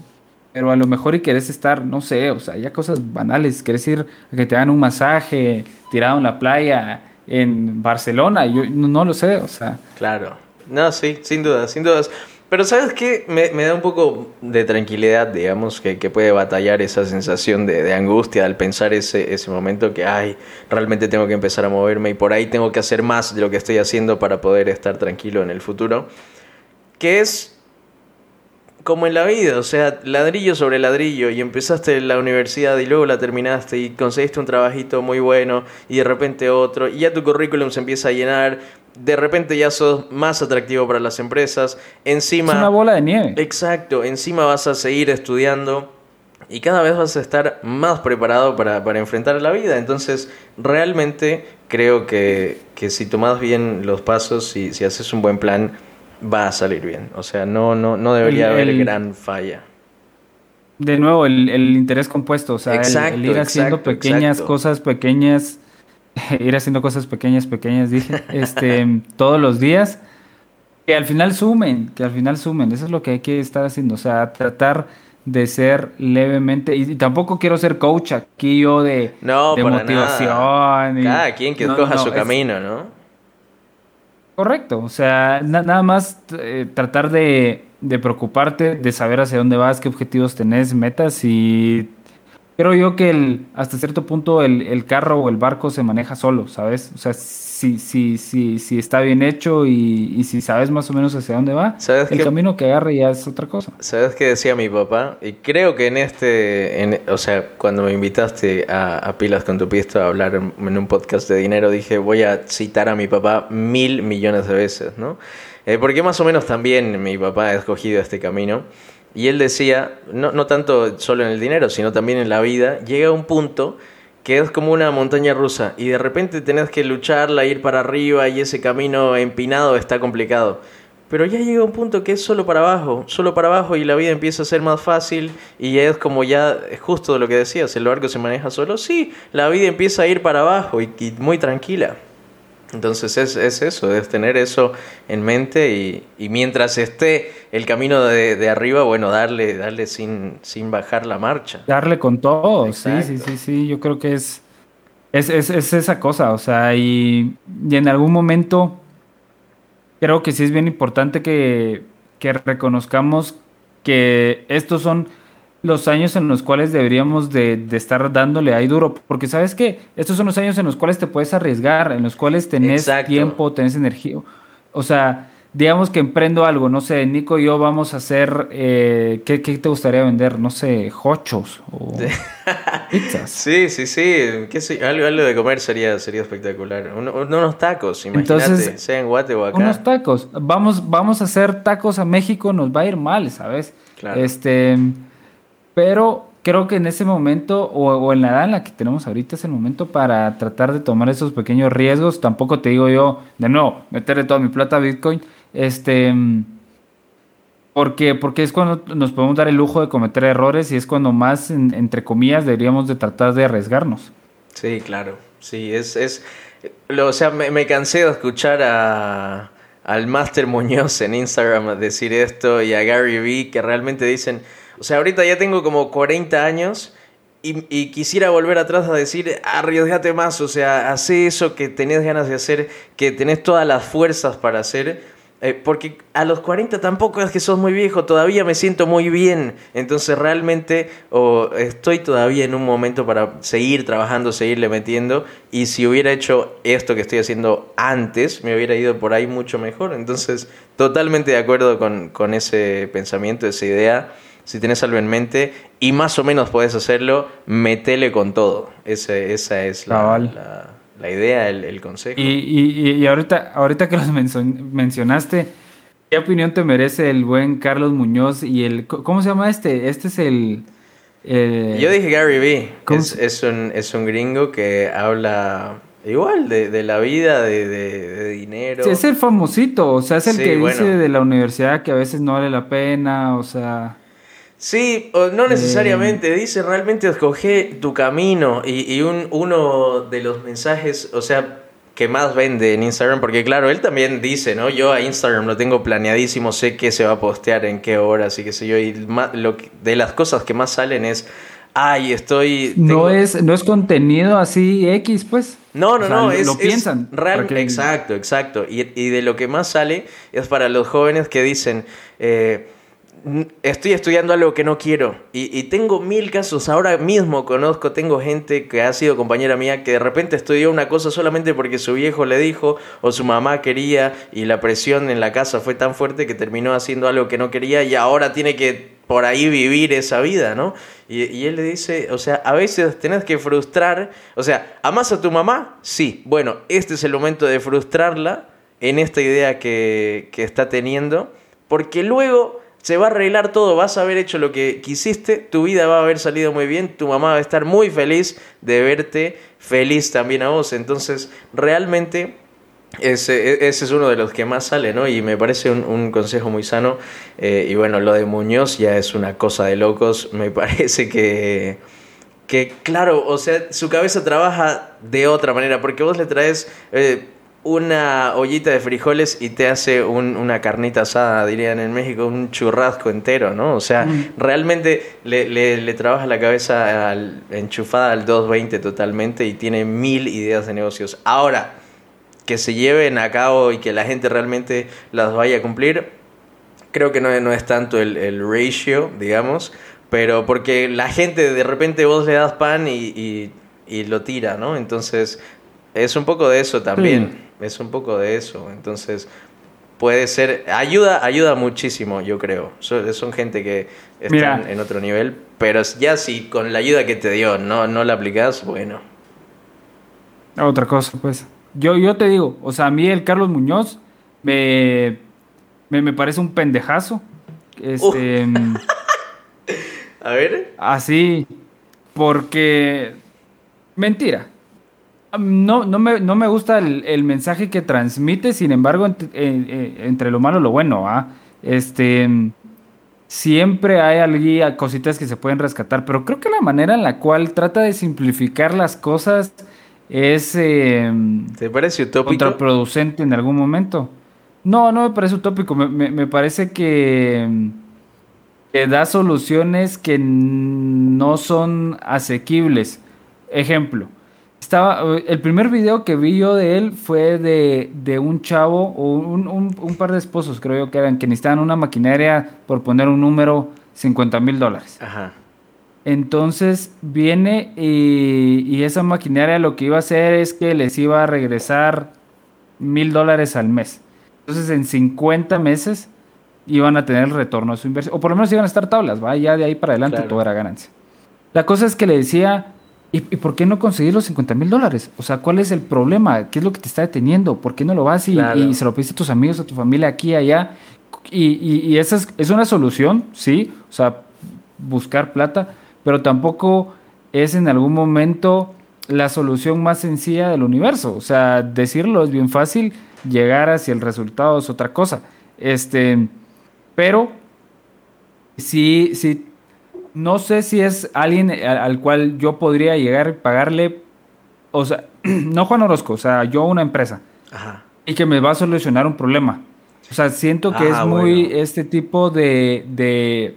pero a lo mejor y querés estar, no sé, o sea, ya cosas banales, querés ir a que te hagan un masaje tirado en la playa en Barcelona, yo no, lo sé, o sea, Claro. No, sí, sin dudas, sin dudas. Pero ¿sabes qué? Me, me da un poco de tranquilidad, digamos, que, que puede batallar esa sensación de, de angustia al pensar ese, ese momento que, ay, realmente tengo que empezar a moverme y por ahí tengo que hacer más de lo que estoy haciendo para poder estar tranquilo en el futuro. Que es como en la vida, o sea, ladrillo sobre ladrillo y empezaste la universidad y luego la terminaste y conseguiste un trabajito muy bueno y de repente otro y ya tu currículum se empieza a llenar, de repente ya sos más atractivo para las empresas, encima... es una bola de nieve. Exacto, encima vas a seguir estudiando y cada vez vas a estar más preparado para, para enfrentar la vida. Entonces, realmente creo que, que si tomas bien los pasos y si haces un buen plan, va a salir bien. O sea, no, no, no debería El- haber el- gran falla. De nuevo, el, el interés compuesto, o sea, el, ir haciendo exacto, pequeñas exacto. cosas pequeñas, ir haciendo cosas pequeñas, pequeñas, dije, este, todos los días, que al final sumen, que al final sumen, eso es lo que hay que estar haciendo, o sea, tratar de ser levemente, y, tampoco quiero ser coach aquí yo de, No, de motivación. nada. y- Cada quien que no, escoja no, su es- camino, ¿no? Correcto, o sea, na- nada más eh, tratar de, de preocuparte, de saber hacia dónde vas, qué objetivos tenés, metas y creo yo que el, hasta cierto punto el, el, carro o el barco se maneja solo, ¿sabes? O sea, si, si, si, si está bien hecho y, y si sabes más o menos hacia dónde va, el camino que agarre ya es otra cosa. ¿Sabes qué decía mi papá? Y creo que en este, en, o sea, cuando me invitaste a, a Pilas con tu Pisto a hablar en, en, un podcast de dinero, dije, voy a citar a mi papá mil millones de veces, ¿no? Eh, porque más o menos también mi papá ha escogido este camino. Y él decía, no, no tanto solo en el dinero, sino también en la vida, llega un punto que es como una montaña rusa y de repente tenés que lucharla, ir para arriba y ese camino empinado está complicado. Pero ya llega un punto que es solo para abajo, solo para abajo y la vida empieza a ser más fácil y es como ya, es justo lo que decías, el barco se maneja solo. Sí, la vida empieza a ir para abajo y, y muy tranquila. Entonces es, es, eso, es tener eso en mente y, y mientras esté el camino de, de, arriba, bueno, darle, darle sin, sin bajar la marcha. Darle con todo, Exacto. sí, sí, sí, sí, yo creo que es, es, es, es esa cosa, o sea, y, y, en algún momento creo que sí es bien importante que, que reconozcamos que estos son los años en los cuales deberíamos de, de, estar dándole ahí duro, porque sabes que estos son los años en los cuales te puedes arriesgar, en los cuales tenés Exacto. tiempo, tenés energía, o sea, digamos que emprendo algo, no sé, Nico y yo vamos a hacer, eh, ¿qué, ¿qué, te gustaría vender? No sé, hochos o pizzas. Sí, sí, sí, ¿Qué sé? Algo, algo, de comer sería, sería espectacular, Un, unos tacos, imagínate, Entonces, sea en Guate o acá. Unos tacos, vamos, vamos a hacer tacos a México, nos va a ir mal, ¿sabes? Claro. Este... Pero creo que en ese momento, o, en la edad en la que tenemos ahorita, es el momento para tratar de tomar esos pequeños riesgos. Tampoco te digo yo, de nuevo, meterle toda mi plata a Bitcoin. Este. Porque, porque es cuando nos podemos dar el lujo de cometer errores y es cuando más, en, entre comillas, deberíamos de tratar de arriesgarnos. Sí, claro. Sí, es... es lo, o sea, me, me cansé de escuchar a, al Master Muñoz en Instagram decir esto y a Gary Vee que realmente dicen o sea, ahorita ya tengo como 40 años y, quisiera volver atrás a decir, arriesgate más, o sea, hace eso que tenés ganas de hacer, que tenés todas las fuerzas para hacer. Eh, porque a los 40 tampoco es que sos muy viejo, todavía me siento muy bien. Entonces realmente oh, estoy todavía en un momento para seguir trabajando, seguirle metiendo. Y si hubiera hecho esto que estoy haciendo antes, me hubiera ido por ahí mucho mejor. Entonces, totalmente de acuerdo con, con ese pensamiento, esa idea si tienes algo en mente y más o menos puedes hacerlo, metele con todo. Esa, esa es la, la, la, idea, el, el consejo. Y, y, y, ahorita, ahorita que los mencionaste, ¿qué opinión te merece el buen Carlos Muñoz y el... ¿Cómo se llama este? Este es el... Eh, Yo dije Gary Vee. Es, es, un, es un gringo que habla... Igual, de, de la vida, de, de, de dinero. Es el famosito, o sea, es el sí, que bueno. dice de la universidad que a veces no vale la pena, o sea... Sí, no necesariamente, dice realmente escoge tu camino y, y un, uno de los mensajes, o sea, que más vende en Instagram, porque claro, él también dice, ¿no? Yo a Instagram lo tengo planeadísimo, sé qué se va a postear, en qué horas y qué sé yo, y más, lo que, de las cosas que más salen es, ay, estoy... Tengo... No, es, no es contenido así X, pues. No, no, o sea, no, lo, es, lo piensan. Es real, porque... Exacto, exacto. Y, y, de lo que más sale es para los jóvenes que dicen... Eh, estoy estudiando algo que no quiero y, y, tengo mil casos, ahora mismo conozco, tengo gente que ha sido compañera mía que de repente estudió una cosa solamente porque su viejo le dijo o su mamá quería y la presión en la casa fue tan fuerte que terminó haciendo algo que no quería y ahora tiene que por ahí vivir esa vida, ¿no? Y, y él le dice, o sea, a veces tenés que frustrar, o sea, ¿amas a tu mamá? Sí, bueno, este es el momento de frustrarla en esta idea que, que está teniendo, porque luego se va a arreglar todo, vas a haber hecho lo que quisiste, tu vida va a haber salido muy bien, tu mamá va a estar muy feliz de verte feliz también a vos. Entonces, realmente ese, ese es uno de los que más sale, ¿no? Y me parece un, un consejo muy sano. Eh, y bueno, lo de Muñoz ya es una cosa de locos. Me parece que, que, claro, o sea, su cabeza trabaja de otra manera, porque vos le traes... Eh, una ollita de frijoles y te hace un, una carnita asada, dirían en México, un churrasco entero, ¿no? O sea, mm. realmente le, le, le, trabaja la cabeza al, enchufada al 220 totalmente y tiene mil ideas de negocios. Ahora, que se lleven a cabo y que la gente realmente las vaya a cumplir, creo que no, no es tanto el, el ratio, digamos, pero porque la gente de repente vos le das pan y, y, lo tira, ¿no? Entonces, es un poco de eso también, es un poco de eso, entonces puede ser, ayuda, ayuda muchísimo, yo creo. Son, gente que están en otro nivel, pero ya si con la ayuda que te dio no, no la aplicas, bueno. Otra cosa, pues. Yo, yo te digo, o sea, a mí el Carlos Muñoz me, me, parece un pendejazo. Este. a ver. Así. Porque. Mentira. No, no, me, no me gusta el, mensaje que transmite, sin embargo, entre, lo malo y lo bueno, ¿ah? Este. Siempre hay alguien, cositas que se pueden rescatar, pero creo que la manera en la cual trata de simplificar las cosas es. Em, ¿Te parece utópico? Contraproducente en algún momento. No, no me parece utópico. Me, parece que, que, da soluciones que no son asequibles. Ejemplo. Estaba, el primer video que vi yo de él fue de, de un chavo o un, un, par de esposos, creo yo que eran, que necesitaban una maquinaria, por poner un número, 50 mil dólares. Ajá. Entonces viene y, y, esa maquinaria lo que iba a hacer es que les iba a regresar mil dólares al mes. Entonces en 50 meses iban a tener el retorno a su inversión. O por lo menos iban a estar tablas, ¿va? Ya de ahí para adelante todo era ganancia. La cosa es que le decía, ¿y, por qué no conseguir los 50 mil dólares? O sea, ¿cuál es el problema? ¿Qué es lo que te está deteniendo? ¿Por qué no lo vas y, se lo pediste a tus amigos, a tu familia, aquí y allá? Y, esa es, es una solución, sí, o sea, buscar plata, pero tampoco es en algún momento la solución más sencilla del universo. O sea, decirlo es bien fácil, llegar hacia el resultado es otra cosa. Este, pero sí, sí, no sé si es alguien al, cual yo podría llegar y pagarle, o sea, no Juan Orozco, o sea, yo una empresa. Y que me va a solucionar un problema. O sea, siento que ah, es muy este tipo de, de,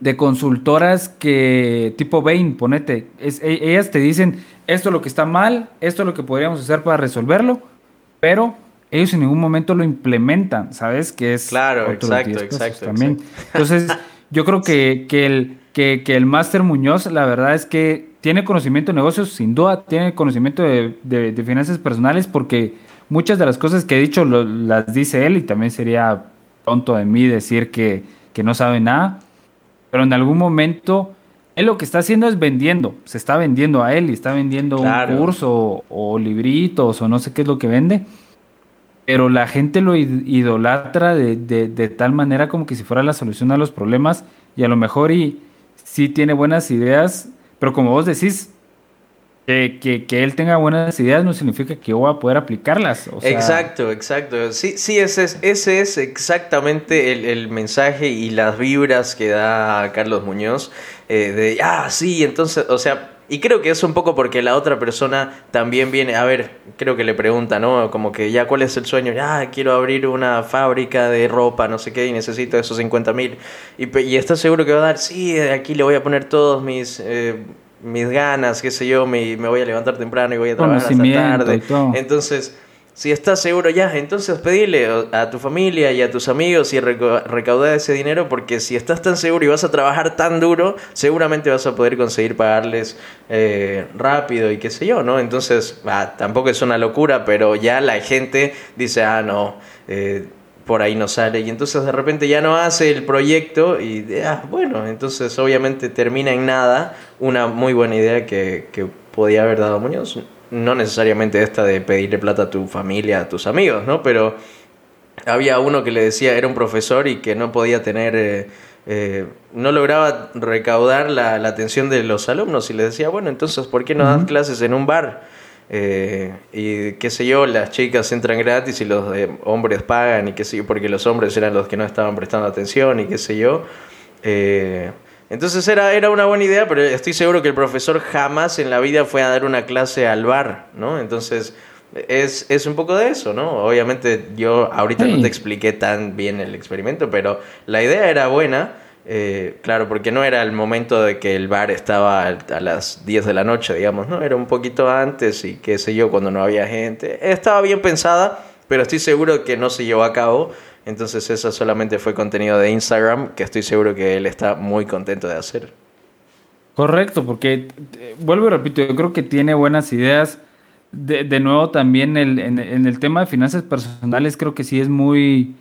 de, consultoras que, tipo Bain, ponete, es, e, ellas te dicen, esto es lo que está mal, esto es lo que podríamos hacer para resolverlo pero ellos en ningún momento lo implementan, ¿sabes? Que es claro, exacto, exacto, también. Entonces, yo creo que, que el que, que el máster Muñoz, la verdad es que tiene conocimiento de negocios, sin duda, tiene conocimiento de, de, finanzas personales, porque muchas de las cosas que he dicho las dice él y también sería tonto de mí decir que, que no sabe nada, pero en algún momento él lo que está haciendo es vendiendo, se está vendiendo a él y está vendiendo un curso o, libritos o no sé qué es lo que vende. Pero la gente lo idolatra de, de, tal manera como que si fuera la solución a los problemas y a lo mejor y sí tiene buenas ideas, pero como vos decís, que, que, él tenga buenas ideas no significa que yo voy a poder aplicarlas. exacto, exacto. Sí, sí ese, es, ese es exactamente el, el, mensaje y las vibras que da Carlos Muñoz. Eh, de, ah, sí, entonces, o sea, y creo que es un poco porque la otra persona también viene, a ver, creo que le pregunta, ¿no? Como que ya, ¿cuál es el sueño? Ya, quiero abrir una fábrica de ropa, no sé qué, y necesito esos 50 mil. Y, y estás seguro que va a dar, sí, aquí le voy a poner todos mis... Eh, mis ganas, qué sé yo, me, me voy a levantar temprano y voy a trabajar hasta tarde. Entonces, si estás seguro ya, entonces pedile a tu familia y a tus amigos y recaudar ese dinero porque si estás tan seguro y vas a trabajar tan duro, seguramente vas a poder conseguir pagarles eh, rápido y qué sé yo, ¿no? Entonces, tampoco es una locura, pero ya la gente dice, ah, no. Eh, por ahí no sale y entonces de repente ya no hace el proyecto y ah, bueno, entonces obviamente termina en nada una muy buena idea que, que podía haber dado Muñoz. No necesariamente esta de pedirle plata a tu familia, a tus amigos, ¿no? Pero había uno que le decía, era un profesor y que no podía tener, eh, eh, no lograba recaudar la, la, atención de los alumnos y le decía, bueno, entonces, ¿por qué no das clases en un bar? Eh, y qué sé yo, las chicas entran gratis y los hombres pagan y qué sé yo, porque los hombres eran los que no estaban prestando atención y qué sé yo. Entonces era, era una buena idea, pero estoy seguro que el profesor jamás en la vida fue a dar una clase al bar, ¿no? Entonces es, es un poco de eso, ¿no? Obviamente yo ahorita no te expliqué tan bien el experimento, pero la idea era buena. Eh, claro, porque no era el momento de que el bar estaba a las 10 de la noche, digamos, ¿no? Era un poquito antes y qué sé yo, cuando no había gente. Estaba bien pensada, pero estoy seguro que no se llevó a cabo. Entonces eso solamente fue contenido de Instagram, que estoy seguro que él está muy contento de hacer. Correcto, porque eh, vuelvo y repito, yo creo que tiene buenas ideas. De, de nuevo, también el, en, el tema de finanzas personales, creo que sí es muy,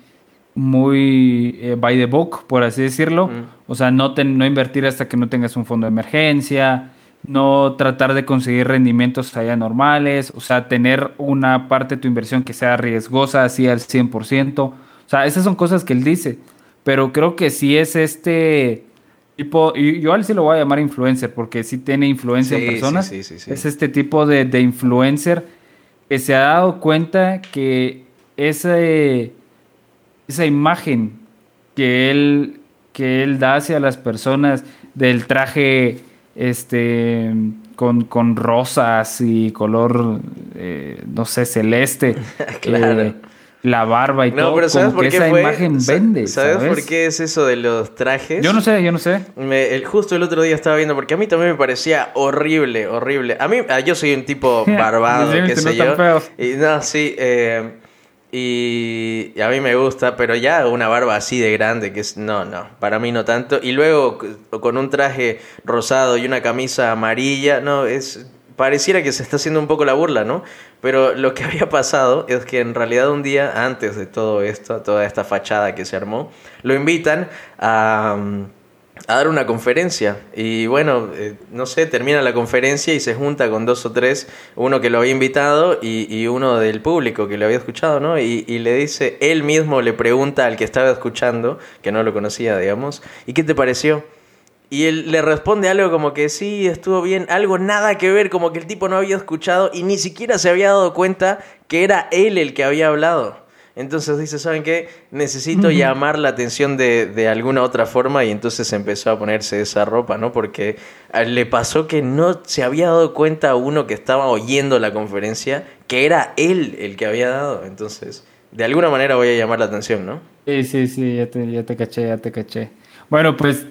muy eh, by the book, por así decirlo. O sea, no, no invertir hasta que no tengas un fondo de emergencia, no tratar de conseguir rendimientos allá normales, o sea, tener una parte de tu inversión que sea riesgosa así al 100%. O sea, esas son cosas que él dice. Pero creo que sí es este tipo, y yo a él sí lo voy a llamar influencer, porque sí tiene influencia en personas. es este tipo de, de, influencer que se ha dado cuenta que ese, esa imagen que él, que él da hacia las personas del traje este con, con rosas y color, eh, no sé, celeste. claro. Eh, la barba y no, todo. Pero ¿sabes por qué esa imagen vende. ¿sabes? por qué es eso de los trajes? Yo no sé, yo no sé. el, justo el otro día estaba viendo, porque a mí también me parecía horrible, horrible. A mí, ah, yo soy un tipo barbado, qué sé yo. Y no, sí, eh, y, a mí me gusta, pero ya una barba así de grande, que es, no, no, para mí no tanto. Y luego con un traje rosado y una camisa amarilla, no, es, pareciera que se está haciendo un poco la burla, ¿no? Pero lo que había pasado es que en realidad un día antes de todo esto, toda esta fachada que se armó, lo invitan a a dar una conferencia. Y bueno, eh, no sé, termina la conferencia y se junta con dos o tres, uno que lo había invitado y, uno del público que lo había escuchado, ¿no? Y, y, le dice, él mismo le pregunta al que estaba escuchando, que no lo conocía, digamos, ¿y qué te pareció? Y él le responde algo como que sí, estuvo bien, algo nada que ver, como que el tipo no había escuchado y ni siquiera se había dado cuenta que era él el que había hablado. Entonces dice, ¿saben qué? Necesito llamar la atención de, de, alguna otra forma y entonces empezó a ponerse esa ropa, ¿no? Porque le pasó que no se había dado cuenta a uno que estaba oyendo la conferencia que era él el que había dado. Entonces, de alguna manera voy a llamar la atención, ¿no? Sí, sí, sí, ya te, ya te caché, ya te caché. Bueno, pues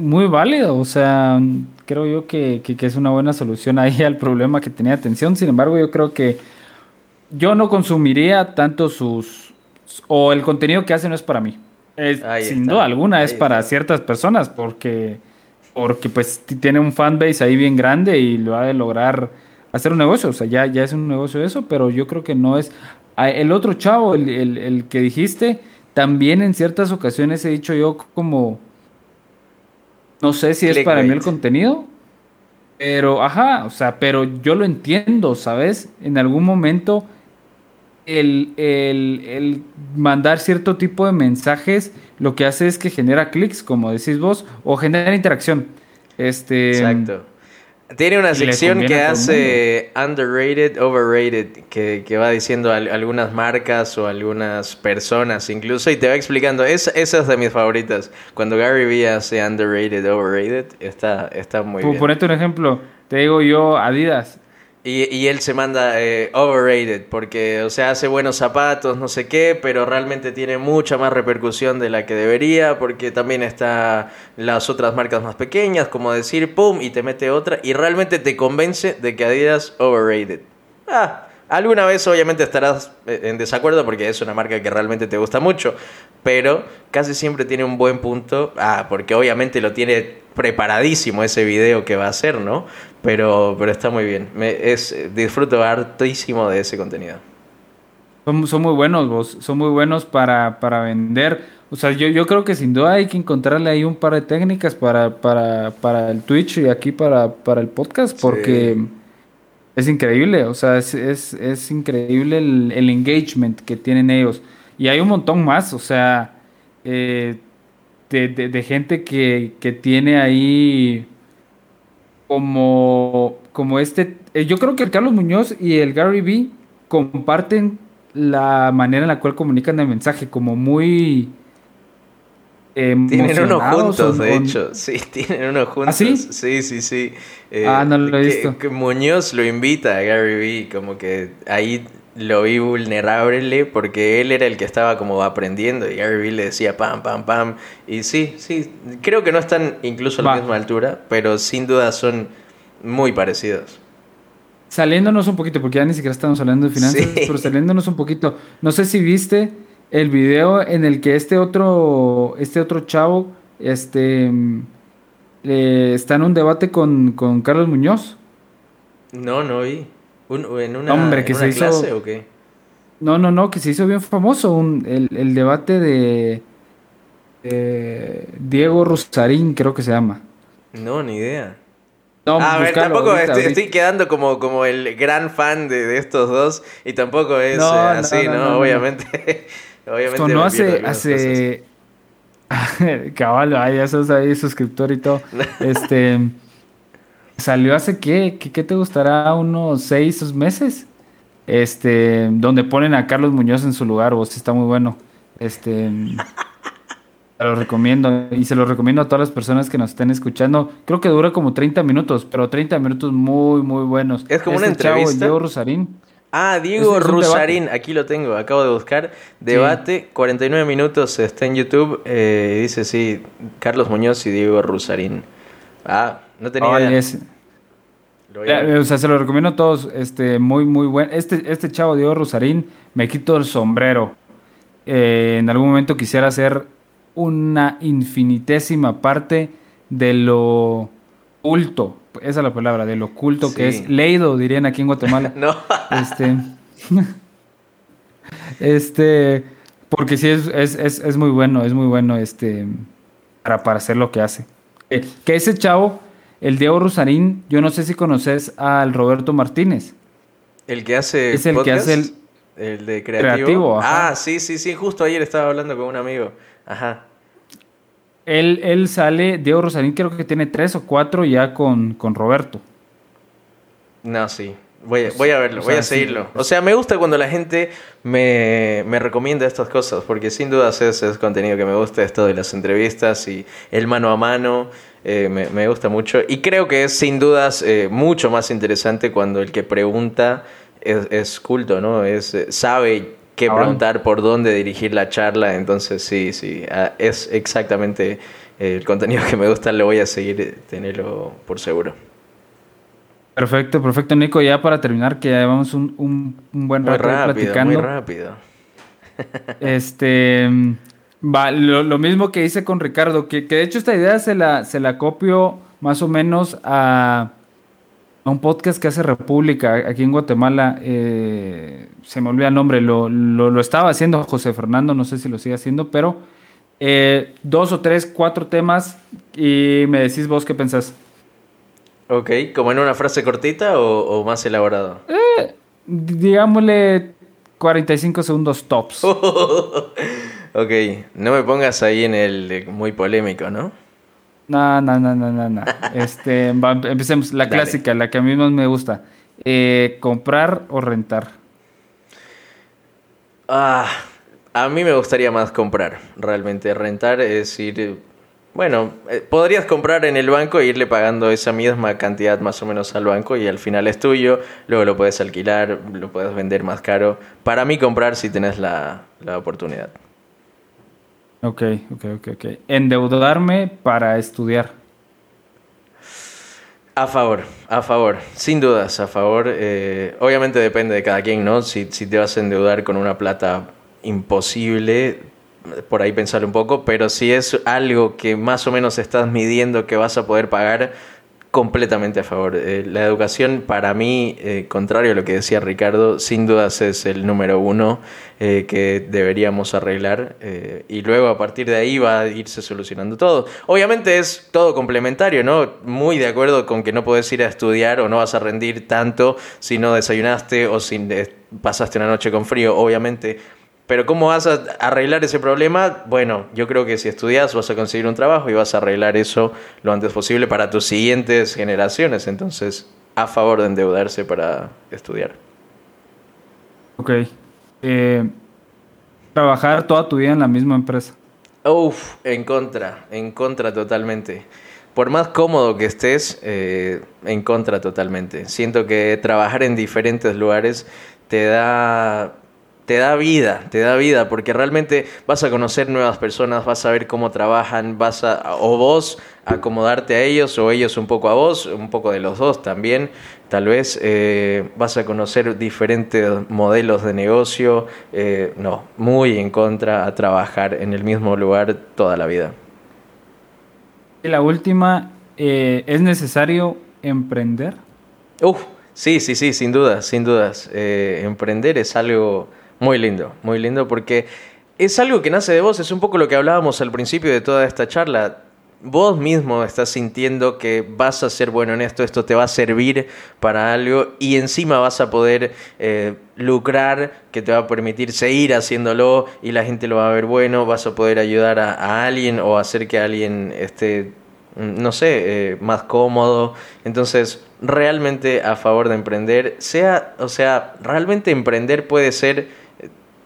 muy válido, o sea, creo yo que, que, que es una buena solución ahí al problema que tenía atención. Sin embargo, yo creo que yo no consumiría tanto sus... o el contenido que hace no es para mí. sin duda alguna es para ciertas personas porque, porque pues tiene un fanbase ahí bien grande y lo ha de lograr hacer un negocio. O sea, ya, ya es un negocio eso, pero yo creo que no es... El otro chavo, el, el, que dijiste, también en ciertas ocasiones he dicho yo como... No sé si es para mí el contenido, pero, ajá, o sea, pero yo lo entiendo, ¿sabes? En algún momento el, el, mandar cierto tipo de mensajes lo que hace es que genera clics, como decís vos, o genera interacción. Este, Exacto. Tiene una sección que hace underrated, overrated, que, que va diciendo algunas marcas o algunas personas incluso y te va explicando. Es, esa es de mis favoritas. Cuando Gary Vee hace underrated, overrated, está, está muy bien. Ponete un ejemplo. Te digo yo, Adidas. Y, él se manda eh, overrated porque, o sea, hace buenos zapatos, no sé qué, pero realmente tiene mucha más repercusión de la que debería porque también está las otras marcas más pequeñas, como decir, pum, y te mete otra y realmente te convence de que Adidas overrated. Ah, alguna vez obviamente estarás eh, en desacuerdo porque es una marca que realmente te gusta mucho, pero casi siempre tiene un buen punto, ah, porque obviamente lo tiene preparadísimo ese video que va a hacer, ¿no? Pero, pero está muy bien. Me, es, disfruto hartísimo de ese contenido. Son, son muy buenos, vos. Son muy buenos para, para vender. O sea, yo, yo creo que sin duda hay que encontrarle ahí un par de técnicas para, para, para el Twitch y aquí para, para el podcast, porque es increíble. O sea, es, es, es increíble el, el, engagement que tienen ellos. Y hay un montón más, o sea, eh, de, de, de, gente que, que tiene ahí como, como este, eh, yo creo que el Carlos Muñoz y el Gary Vee comparten la manera en la cual comunican el mensaje, como muy... tienen uno juntos, de hecho. Sí, tienen uno juntos. ¿Ah, sí? Sí, sí, sí. Eh, ah, no lo he visto. Que Muñoz lo invita a Gary Vee, como que ahí lo vi vulnerable porque él era el que estaba como aprendiendo y Gary Vee le decía pam, pam, pam. Y sí, sí, creo que no están incluso a la misma altura, pero sin duda son muy parecidos. Saliéndonos un poquito, porque ya ni siquiera estamos hablando de finanzas, pero saliéndonos un poquito. No sé si viste el video en el que este otro, este otro chavo, este, está en un debate con, Carlos Muñoz. No, no vi. ¿En una, Hombre, que se clase o qué? No, no, no, que se hizo bien famoso el, debate de, Diego Rosarín, creo que se llama. No, ni idea. No, a ver, tampoco estoy, quedando como, como el gran fan de, estos dos y tampoco es eh, así, ¿no? Obviamente. obviamente no hace, hace... Caballo, ahí ya sos ahí suscriptor y todo. este... Salió hace qué, qué, te gustará, unos seis meses. Este, donde ponen a Carlos Muñoz en su lugar, vos está muy bueno. Este, te lo recomiendo y se lo recomiendo a todas las personas que nos estén escuchando. Creo que dura como 30 minutos, pero 30 minutos muy, muy buenos. Es como una este entrevista. Diego Rosarín. Ah, Diego Rosarín, aquí lo tengo, acabo de buscar. Debate, 49 minutos, está en YouTube. Eh, dice, sí, Carlos Muñoz y Diego Rosarín. Ah, no tenía idea. Eh, o sea, se lo recomiendo a todos. Este, muy, muy bueno. Este, este chavo Diego Rosarín, me quito el sombrero. Eh, en algún momento quisiera hacer una infinitésima parte de lo oculto. Esa es la palabra, de lo oculto que es leído, dirían aquí en Guatemala. no. Este. este. Porque sí es, es, es, es, muy bueno, es muy bueno este. Para, para hacer lo que hace. Eh, que ese chavo el Diego Rosarín, yo no sé si conoces al Roberto Martínez. El que hace. Es el que hace el. El de creativo. ah, sí, sí, sí. Justo ayer estaba hablando con un amigo. Ajá. Él, él sale, Diego Rosarín creo que tiene tres o cuatro ya con, con Roberto. No, sí. Voy, voy a verlo, voy a seguirlo. o sea, me gusta cuando la gente me, me recomienda estas cosas, porque sin dudas ese es contenido que me gusta, esto de las entrevistas y el mano a mano. Eh, me, gusta mucho. Y creo que es sin dudas eh, mucho más interesante cuando el que pregunta es, culto, ¿no? Es, eh, sabe qué preguntar, por dónde dirigir la charla. Entonces, sí, sí, ah, es exactamente el contenido que me gusta. Lo voy a seguir tenerlo por seguro. Perfecto, perfecto, Nico. Ya para terminar, que ya llevamos un, un, buen rato platicando. Muy rápido. este. Va, lo, mismo que hice con Ricardo, que, de hecho esta idea se la, se la copio más o menos a, a un podcast que hace República aquí en Guatemala. Eh, se me olvida el nombre, lo, lo, estaba haciendo José Fernando, no sé si lo sigue haciendo, pero eh, dos o tres, cuatro temas y me decís vos qué pensás. Ok, ¿como en una frase cortita o, más elaborado? Eh, digámosle 45 segundos tops. Ok, no me pongas ahí en el muy polémico, ¿no? No, no, no, no, no, no. Este, empecemos. La clásica, la que a mí más me gusta. Eh, ¿Comprar o rentar? Ah, a mí me gustaría más comprar, realmente. Rentar es ir... Bueno, eh, podrías comprar en el banco e irle pagando esa misma cantidad más o menos al banco y al final es tuyo, luego lo puedes alquilar, lo puedes vender más caro. Para mí comprar si tenés la, la oportunidad. Ok, ok, ok, ok. Endeudarme para estudiar. A favor, a favor, sin dudas, a favor. Eh, obviamente depende de cada quien, ¿no? Si, si te vas a endeudar con una plata imposible, por ahí pensar un poco, pero si es algo que más o menos estás midiendo que vas a poder pagar, completamente a favor. Eh, la educación para mí, eh, contrario a lo que decía Ricardo, sin dudas es el número uno eh, que deberíamos arreglar y luego a partir de ahí va a irse solucionando todo. Obviamente es todo complementario, ¿no? Muy de acuerdo con que no puedes ir a estudiar o no vas a rendir tanto si no desayunaste o si pasaste una noche con frío, obviamente pero ¿cómo vas a arreglar ese problema? Bueno, yo creo que si estudias vas a conseguir un trabajo y vas a arreglar eso lo antes posible para tus siguientes generaciones. Entonces, a favor de endeudarse para estudiar. Ok. Eh, trabajar toda tu vida en la misma empresa. Uf, en contra, en contra totalmente. Por más cómodo que estés, eh, en contra totalmente. Siento que trabajar en diferentes lugares te da te da vida, te da vida, porque realmente vas a conocer nuevas personas, vas a ver cómo trabajan, vas a, o vos acomodarte a ellos, o ellos un poco a vos, un poco de los dos también. Tal vez eh, vas a conocer diferentes modelos de negocio. Eh, no, muy en contra a trabajar en el mismo lugar toda la vida. Y la última, eh, ¿es necesario emprender? Uf, sí, sí, sí, sin dudas, sin dudas. emprender es algo muy lindo, muy lindo porque es algo que nace de vos, es un poco lo que hablábamos al principio de toda esta charla vos mismo estás sintiendo que vas a ser bueno en esto, esto te va a servir para algo y encima vas a poder eh, lucrar, que te va a permitir seguir haciéndolo y la gente lo va a ver bueno, vas a poder ayudar a, alguien o hacer que alguien esté, no sé, eh, más cómodo. Entonces, realmente a favor de emprender, sea, o sea, realmente emprender puede ser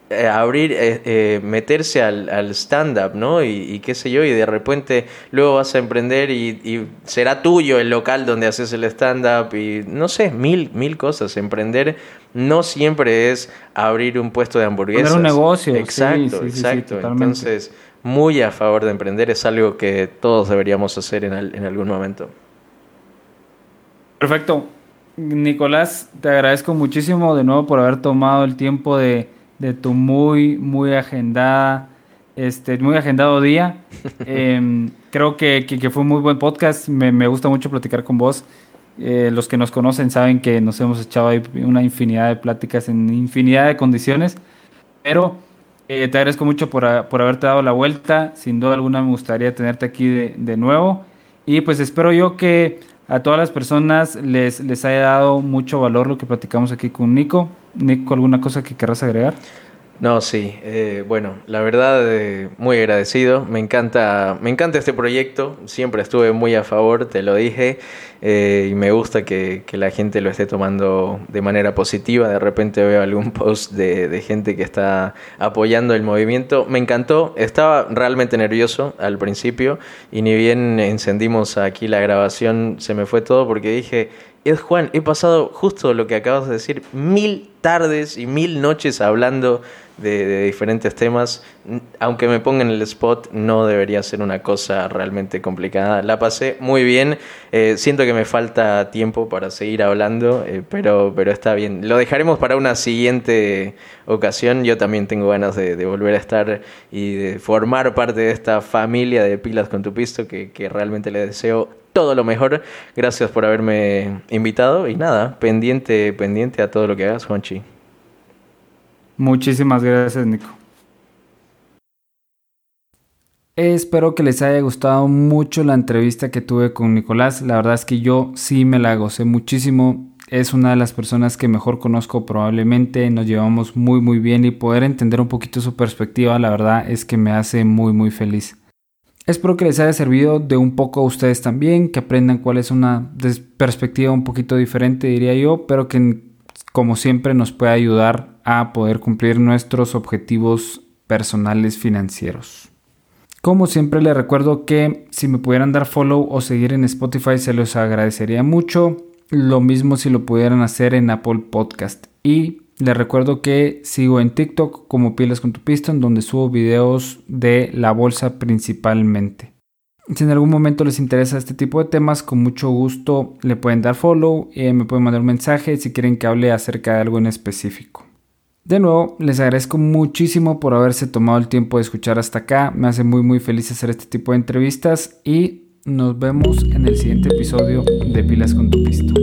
eh, abrir, eh, eh, meterse al, al stand-up, ¿no? Y, qué sé yo, y de repente luego vas a emprender y, será tuyo el local donde haces el stand-up y no sé, mil, mil cosas. Emprender no siempre es abrir un puesto de hamburguesas. Poner un negocio. Exacto, exacto. Entonces, muy a favor de emprender, es algo que todos deberíamos hacer en, en algún momento. Perfecto. Nicolás, te agradezco muchísimo de nuevo por haber tomado el tiempo de de tu muy, muy agendada, este, muy agendado día. Em, creo que, que, fue un muy buen podcast. Me, me gusta mucho platicar con vos. Eh, los que nos conocen saben que nos hemos echado ahí una infinidad de pláticas en infinidad de condiciones. Pero eh, te agradezco mucho por, por, haberte dado la vuelta. Sin duda alguna me gustaría tenerte aquí de, de nuevo. Y pues espero yo que a todas las personas les, les haya dado mucho valor lo que platicamos aquí con Nico. Nico, ¿alguna cosa que querrás agregar? No, sí. Eh, bueno, la verdad, eh, muy agradecido. Me encanta, me encanta este proyecto. Siempre estuve muy a favor, te lo dije. Eh, y me gusta que, la gente lo esté tomando de manera positiva. De repente veo algún post de, de, gente que está apoyando el movimiento. Me encantó. Estaba realmente nervioso al principio. Y ni bien encendimos aquí la grabación, se me fue todo porque dije es Juan, he pasado justo lo que acabas de decir, mil tardes y mil noches hablando de, diferentes temas. Aunque me pongan el spot, no debería ser una cosa realmente complicada. La pasé muy bien. Eh, siento que me falta tiempo para seguir hablando, eh, pero, pero está bien. Lo dejaremos para una siguiente ocasión. Yo también tengo ganas de, volver a estar y de formar parte de esta familia de pilas con tu pisto que, que realmente le deseo todo lo mejor. Gracias por haberme invitado y nada, pendiente, pendiente a todo lo que hagas, Juanchi. Muchísimas gracias, Nico. Espero que les haya gustado mucho la entrevista que tuve con Nicolás. La verdad es que yo sí me la gocé muchísimo. Es una de las personas que mejor conozco probablemente. Nos llevamos muy muy bien y poder entender un poquito su perspectiva, la verdad es que me hace muy muy feliz. Espero que les haya servido de un poco a ustedes también, que aprendan cuál es una perspectiva un poquito diferente, diría yo, pero que como siempre nos puede ayudar a poder cumplir nuestros objetivos personales financieros. Como siempre les recuerdo que si me pudieran dar follow o seguir en Spotify se los agradecería mucho. Lo mismo si lo pudieran hacer en Apple Podcast. Y les recuerdo que sigo en TikTok como Pilas con tu Piston, donde subo videos de la bolsa principalmente. Si en algún momento les interesa este tipo de temas, con mucho gusto le pueden dar follow y me pueden mandar un mensaje si quieren que hable acerca de algo en específico. De nuevo, les agradezco muchísimo por haberse tomado el tiempo de escuchar hasta acá. Me hace muy muy feliz hacer este tipo de entrevistas y nos vemos en el siguiente episodio de Pilas con tu Pisto.